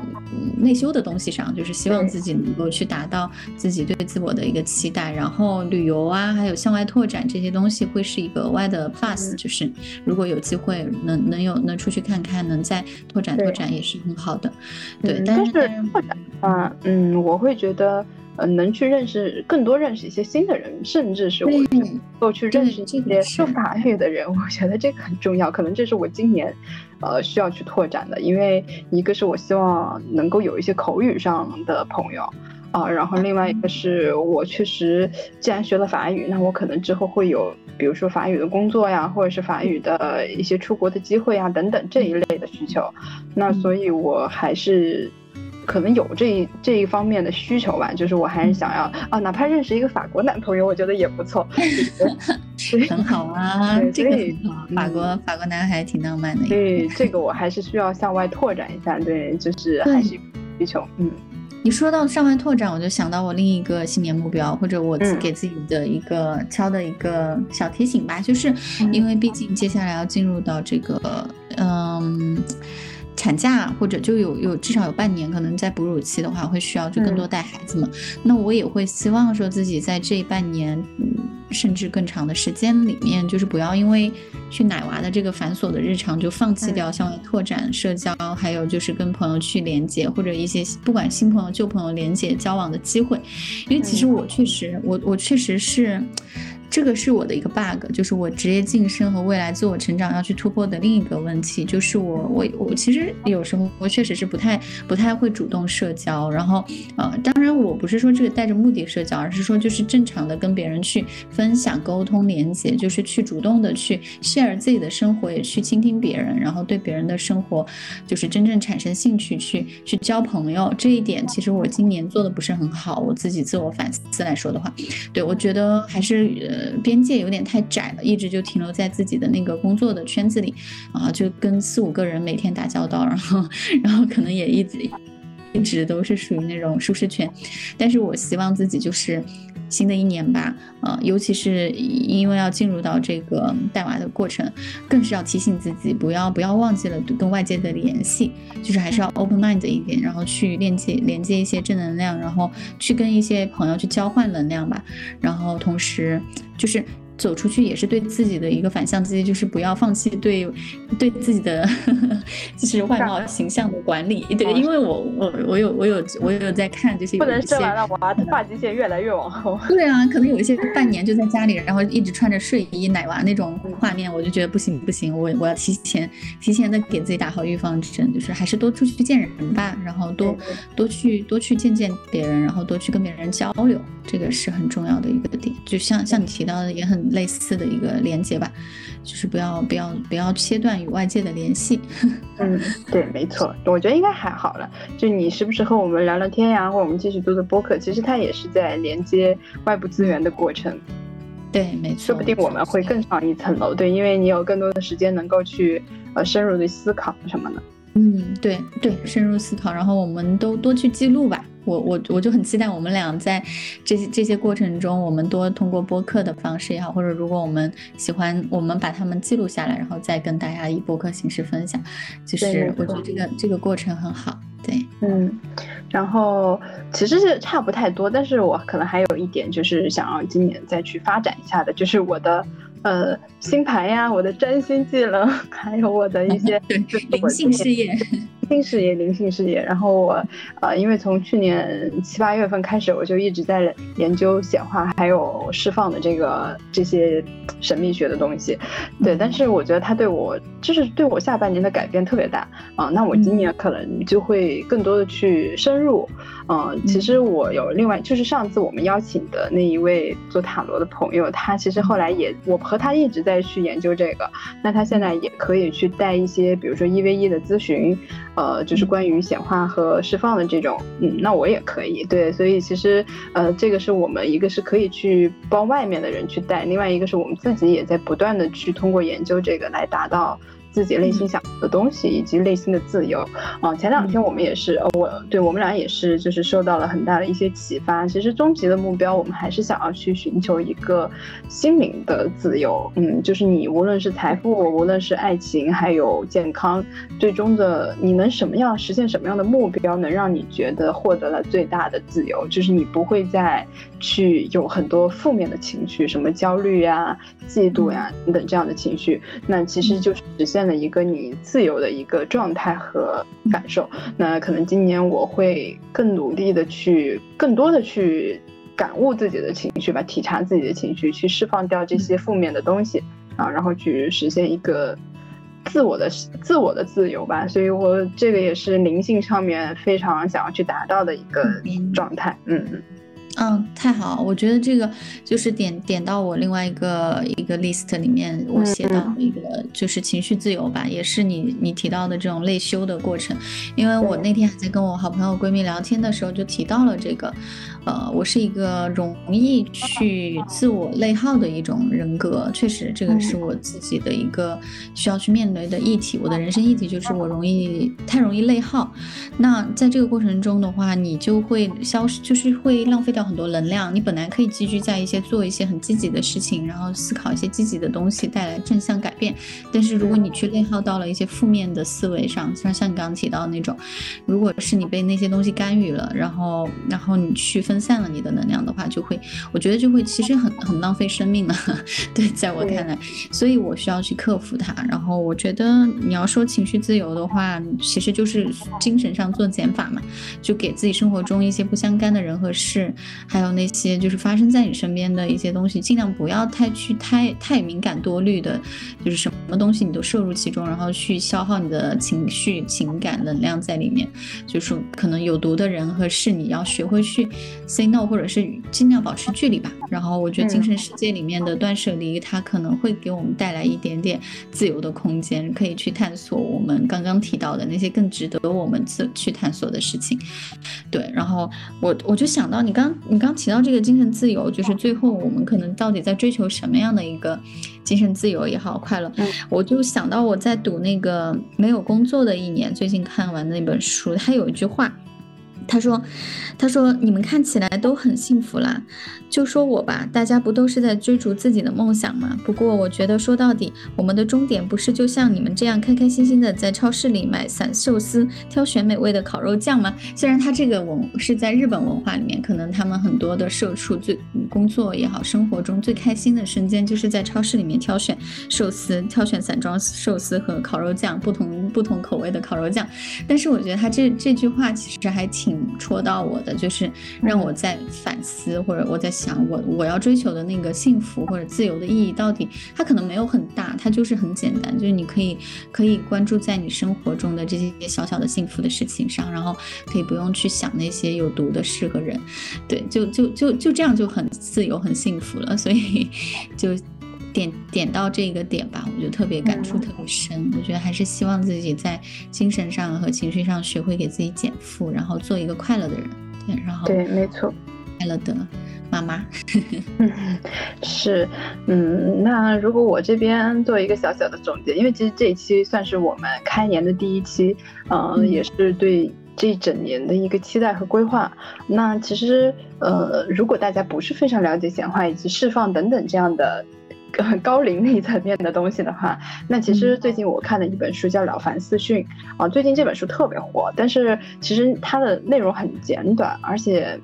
内修的东西上，就是希望自己能够去达到自己对自我的一个期待，然后旅游啊，还有向外拓展这些东西会是一个额外的 plus，就是如果有机会能能有能出去看看，能再拓展拓展也是很好的，对。但是拓展啊，嗯，我会觉得。呃，能去认识更多认识一些新的人，甚至是我能够去认识一些说法语的人，我觉得这个很重要。可能这是我今年，呃，需要去拓展的。因为一个是我希望能够有一些口语上的朋友，啊，然后另外一个是我确实既然学了法语，那我可能之后会有，比如说法语的工作呀，或者是法语的一些出国的机会呀等等这一类的需求，那所以我还是。可能有这一这一方面的需求吧，就是我还是想要啊，哪怕认识一个法国男朋友，我觉得也不错，很好啊，这个很好，法国法国男孩挺浪漫的。对，这个我还是需要向外拓展一下，对，就是还是需求。嗯，你说到向外拓展，我就想到我另一个新年目标，或者我给自己的一个敲的一个小提醒吧，就是因为毕竟接下来要进入到这个，嗯。产假或者就有有至少有半年，可能在哺乳期的话，会需要就更多带孩子嘛。那我也会希望说自己在这半年，嗯，甚至更长的时间里面，就是不要因为去奶娃的这个繁琐的日常，就放弃掉向外拓展、社交，还有就是跟朋友去连接，或者一些不管新朋友旧朋友连接交往的机会。因为其实我确实，我我确实是。这个是我的一个 bug，就是我职业晋升和未来自我成长要去突破的另一个问题，就是我我我其实有时候我确实是不太不太会主动社交，然后呃，当然我不是说这个带着目的社交，而是说就是正常的跟别人去分享、沟通、连接，就是去主动的去 share 自己的生活，也去倾听别人，然后对别人的生活就是真正产生兴趣，去去交朋友。这一点其实我今年做的不是很好，我自己自我反思来说的话，对我觉得还是呃。边界有点太窄了，一直就停留在自己的那个工作的圈子里，啊，就跟四五个人每天打交道，然后，然后可能也一直一直都是属于那种舒适圈，但是我希望自己就是。新的一年吧，呃，尤其是因为要进入到这个带娃的过程，更是要提醒自己，不要不要忘记了跟外界的联系，就是还是要 open mind 一点，然后去链接连接一些正能量，然后去跟一些朋友去交换能量吧，然后同时就是。走出去也是对自己的一个反向击，就是不要放弃对对自己的 就是外貌形象的管理。对，因为我我我有我有我有在看这些，不能生完了娃发际线越来越往后。对啊，可能有一些半年就在家里，然后一直穿着睡衣奶娃那种画面，我就觉得不行不行，我我要提前提前的给自己打好预防针，就是还是多出去见人吧，然后多多去多去见见别人，然后多去跟别人交流，这个是很重要的一个点。就像像你提到的，也很。类似的一个连接吧，就是不要不要不要切断与外界的联系。嗯，对，没错，我觉得应该还好了。就你时不时和我们聊聊天呀，或者我们继续做做播客，其实它也是在连接外部资源的过程。对，没错，说不定我们会更上一层楼。对，因为你有更多的时间能够去呃深入的思考什么的。嗯，对对，深入思考，然后我们都多去记录吧。我我我就很期待我们俩在这些这些过程中，我们多通过播客的方式也好，或者如果我们喜欢，我们把它们记录下来，然后再跟大家以播客形式分享。就是我觉得这个这个过程很好。对，嗯，然后其实是差不太多，但是我可能还有一点就是想要今年再去发展一下的，就是我的呃星盘呀，我的占星技能，还有我的一些 灵性事业。灵性事业，灵性事业。然后我，呃，因为从去年七八月份开始，我就一直在研究显化还有释放的这个这些神秘学的东西。对，但是我觉得它对我，就是对我下半年的改变特别大啊。那我今年可能就会更多的去深入。嗯，其实我有另外，就是上次我们邀请的那一位做塔罗的朋友，他其实后来也，我和他一直在去研究这个。那他现在也可以去带一些，比如说一 v 一的咨询。呃，就是关于显化和释放的这种，嗯，那我也可以，对，所以其实，呃，这个是我们一个是可以去帮外面的人去带，另外一个是我们自己也在不断的去通过研究这个来达到。自己内心想的东西，以及内心的自由啊。前两天我们也是，我对我们俩也是，就是受到了很大的一些启发。其实终极的目标，我们还是想要去寻求一个心灵的自由。嗯，就是你无论是财富，无论是爱情，还有健康，最终的你能什么样实现什么样的目标，能让你觉得获得了最大的自由？就是你不会再去有很多负面的情绪，什么焦虑呀、嫉妒呀等等这样的情绪。那其实就是实现。的一个你自由的一个状态和感受，那可能今年我会更努力的去，更多的去感悟自己的情绪吧，体察自己的情绪，去释放掉这些负面的东西啊，然后去实现一个自我的自我的自由吧，所以我这个也是灵性上面非常想要去达到的一个状态。嗯嗯。嗯，太好，我觉得这个就是点点到我另外一个一个 list 里面，我写到一个就是情绪自由吧，也是你你提到的这种内修的过程。因为我那天还在跟我好朋友闺蜜聊天的时候，就提到了这个，呃，我是一个容易去自我内耗的一种人格，确实这个是我自己的一个需要去面对的议题。我的人生议题就是我容易太容易内耗，那在这个过程中的话，你就会消失，就是会浪费掉。很多能量，你本来可以积聚在一些做一些很积极的事情，然后思考一些积极的东西，带来正向改变。但是如果你去内耗到了一些负面的思维上，像像你刚刚提到的那种，如果是你被那些东西干预了，然后然后你去分散了你的能量的话，就会我觉得就会其实很很浪费生命了。对，在我看来，所以我需要去克服它。然后我觉得你要说情绪自由的话，其实就是精神上做减法嘛，就给自己生活中一些不相干的人和事。还有那些就是发生在你身边的一些东西，尽量不要太去太太敏感多虑的，就是什么东西你都摄入其中，然后去消耗你的情绪、情感能量在里面。就是可能有毒的人和事，你要学会去 say no，或者是尽量保持距离吧。然后我觉得精神世界里面的断舍离，它可能会给我们带来一点点自由的空间，可以去探索我们刚刚提到的那些更值得我们自去探索的事情。对，然后我我就想到你刚。你刚提到这个精神自由，就是最后我们可能到底在追求什么样的一个精神自由也好，快乐，我就想到我在读那个没有工作的一年，最近看完那本书，它有一句话。他说：“他说你们看起来都很幸福啦，就说我吧，大家不都是在追逐自己的梦想吗？不过我觉得说到底，我们的终点不是就像你们这样开开心心的在超市里买散寿司，挑选美味的烤肉酱吗？虽然他这个文是在日本文化里面，可能他们很多的社畜最工作也好，生活中最开心的瞬间就是在超市里面挑选寿司，挑选散装寿司和烤肉酱，不同不同口味的烤肉酱。但是我觉得他这这句话其实还挺。”戳到我的就是让我在反思，或者我在想，我我要追求的那个幸福或者自由的意义到底，它可能没有很大，它就是很简单，就是你可以可以关注在你生活中的这些小小的幸福的事情上，然后可以不用去想那些有毒的事和人，对，就就就就这样就很自由很幸福了，所以 就。点点到这个点吧，我就特别感触特别深。我觉得还是希望自己在精神上和情绪上学会给自己减负，然后做一个快乐的人。对，然后对，没错，快乐的妈妈。是，嗯，那如果我这边做一个小小的总结，因为其实这一期算是我们开年的第一期，嗯，也是对这一整年的一个期待和规划。那其实，呃，如果大家不是非常了解显化以及释放等等这样的。高灵力层面的东西的话，那其实最近我看了一本书叫《了凡四训》啊，最近这本书特别火，但是其实它的内容很简短，而且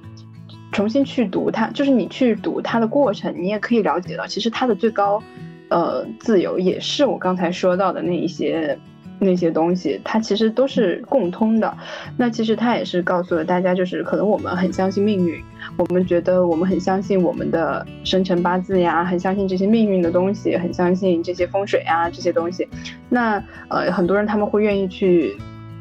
重新去读它，就是你去读它的过程，你也可以了解到，其实它的最高呃自由也是我刚才说到的那一些。那些东西，它其实都是共通的。那其实它也是告诉了大家，就是可能我们很相信命运，我们觉得我们很相信我们的生辰八字呀，很相信这些命运的东西，很相信这些风水啊这些东西。那呃，很多人他们会愿意去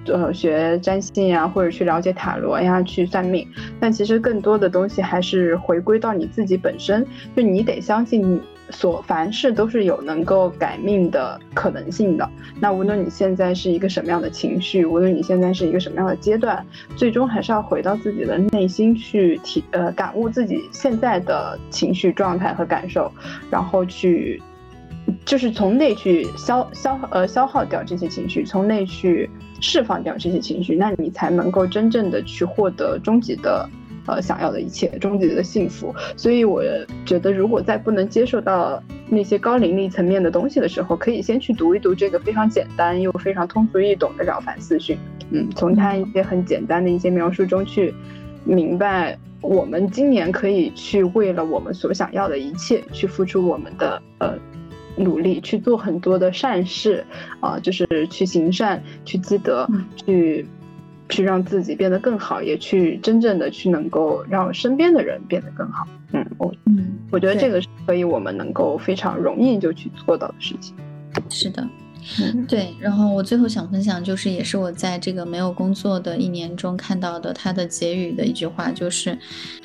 呃学占星呀，或者去了解塔罗呀，去算命。但其实更多的东西还是回归到你自己本身，就你得相信。所凡事都是有能够改命的可能性的。那无论你现在是一个什么样的情绪，无论你现在是一个什么样的阶段，最终还是要回到自己的内心去体呃感悟自己现在的情绪状态和感受，然后去就是从内去消消呃消耗掉这些情绪，从内去释放掉这些情绪，那你才能够真正的去获得终极的。呃，想要的一切，终极的幸福。所以我觉得，如果在不能接受到那些高灵力层面的东西的时候，可以先去读一读这个非常简单又非常通俗易懂的《了凡四训》。嗯，从他一些很简单的一些描述中去明白，我们今年可以去为了我们所想要的一切去付出我们的呃努力，去做很多的善事啊，就是去行善，去积德，去。去让自己变得更好，也去真正的去能够让身边的人变得更好。嗯，我嗯，我觉得这个是可以我们能够非常容易就去做到的事情。是的，对，然后我最后想分享就是，也是我在这个没有工作的一年中看到的他的结语的一句话，就是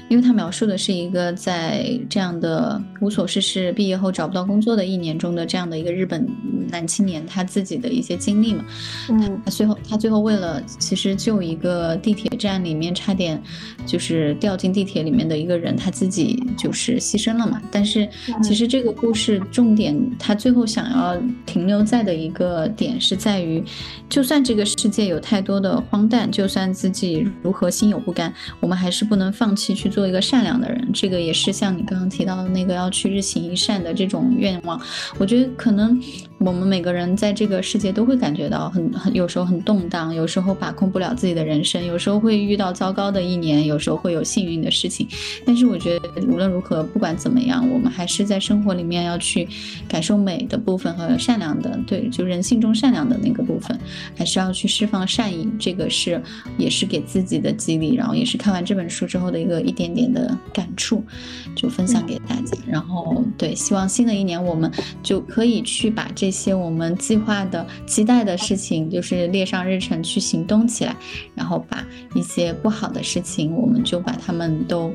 因为他描述的是一个在这样的无所事事、毕业后找不到工作的一年中的这样的一个日本男青年他自己的一些经历嘛。嗯，他最后他最后为了其实就一个地铁站里面差点就是掉进地铁里面的一个人，他自己就是牺牲了嘛。但是其实这个故事重点，他最后想要停留在的一一个点是在于，就算这个世界有太多的荒诞，就算自己如何心有不甘，我们还是不能放弃去做一个善良的人。这个也是像你刚刚提到的那个要去日行一善的这种愿望。我觉得可能我们每个人在这个世界都会感觉到很很有时候很动荡，有时候把控不了自己的人生，有时候会遇到糟糕的一年，有时候会有幸运的事情。但是我觉得无论如何，不管怎么样，我们还是在生活里面要去感受美的部分和善良的，对，就人性中善良的那个部分，还是要去释放善意。这个是也是给自己的激励，然后也是看完这本书之后的一个一点点的感触，就分享给大家。然后对，希望新的一年我们就可以去把这些我们计划的、期待的事情，就是列上日程去行动起来，然后把一些不好的事情，我们就把它们都。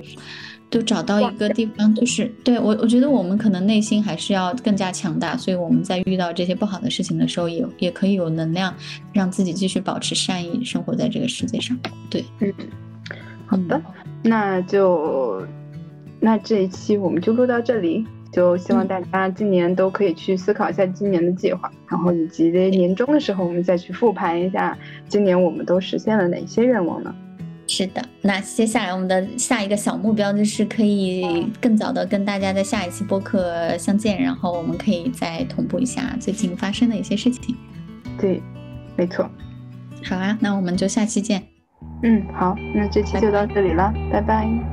就找到一个地方，就是对我，我觉得我们可能内心还是要更加强大，所以我们在遇到这些不好的事情的时候，也也可以有能量，让自己继续保持善意，生活在这个世界上。对，嗯，好的，那就那这一期我们就录到这里，就希望大家今年都可以去思考一下今年的计划，然后以及年终的时候我们再去复盘一下今年我们都实现了哪些愿望呢？是的，那接下来我们的下一个小目标就是可以更早的跟大家在下一期播客相见，然后我们可以再同步一下最近发生的一些事情。对，没错。好啊，那我们就下期见。嗯，好，那这期就到这里了，拜拜。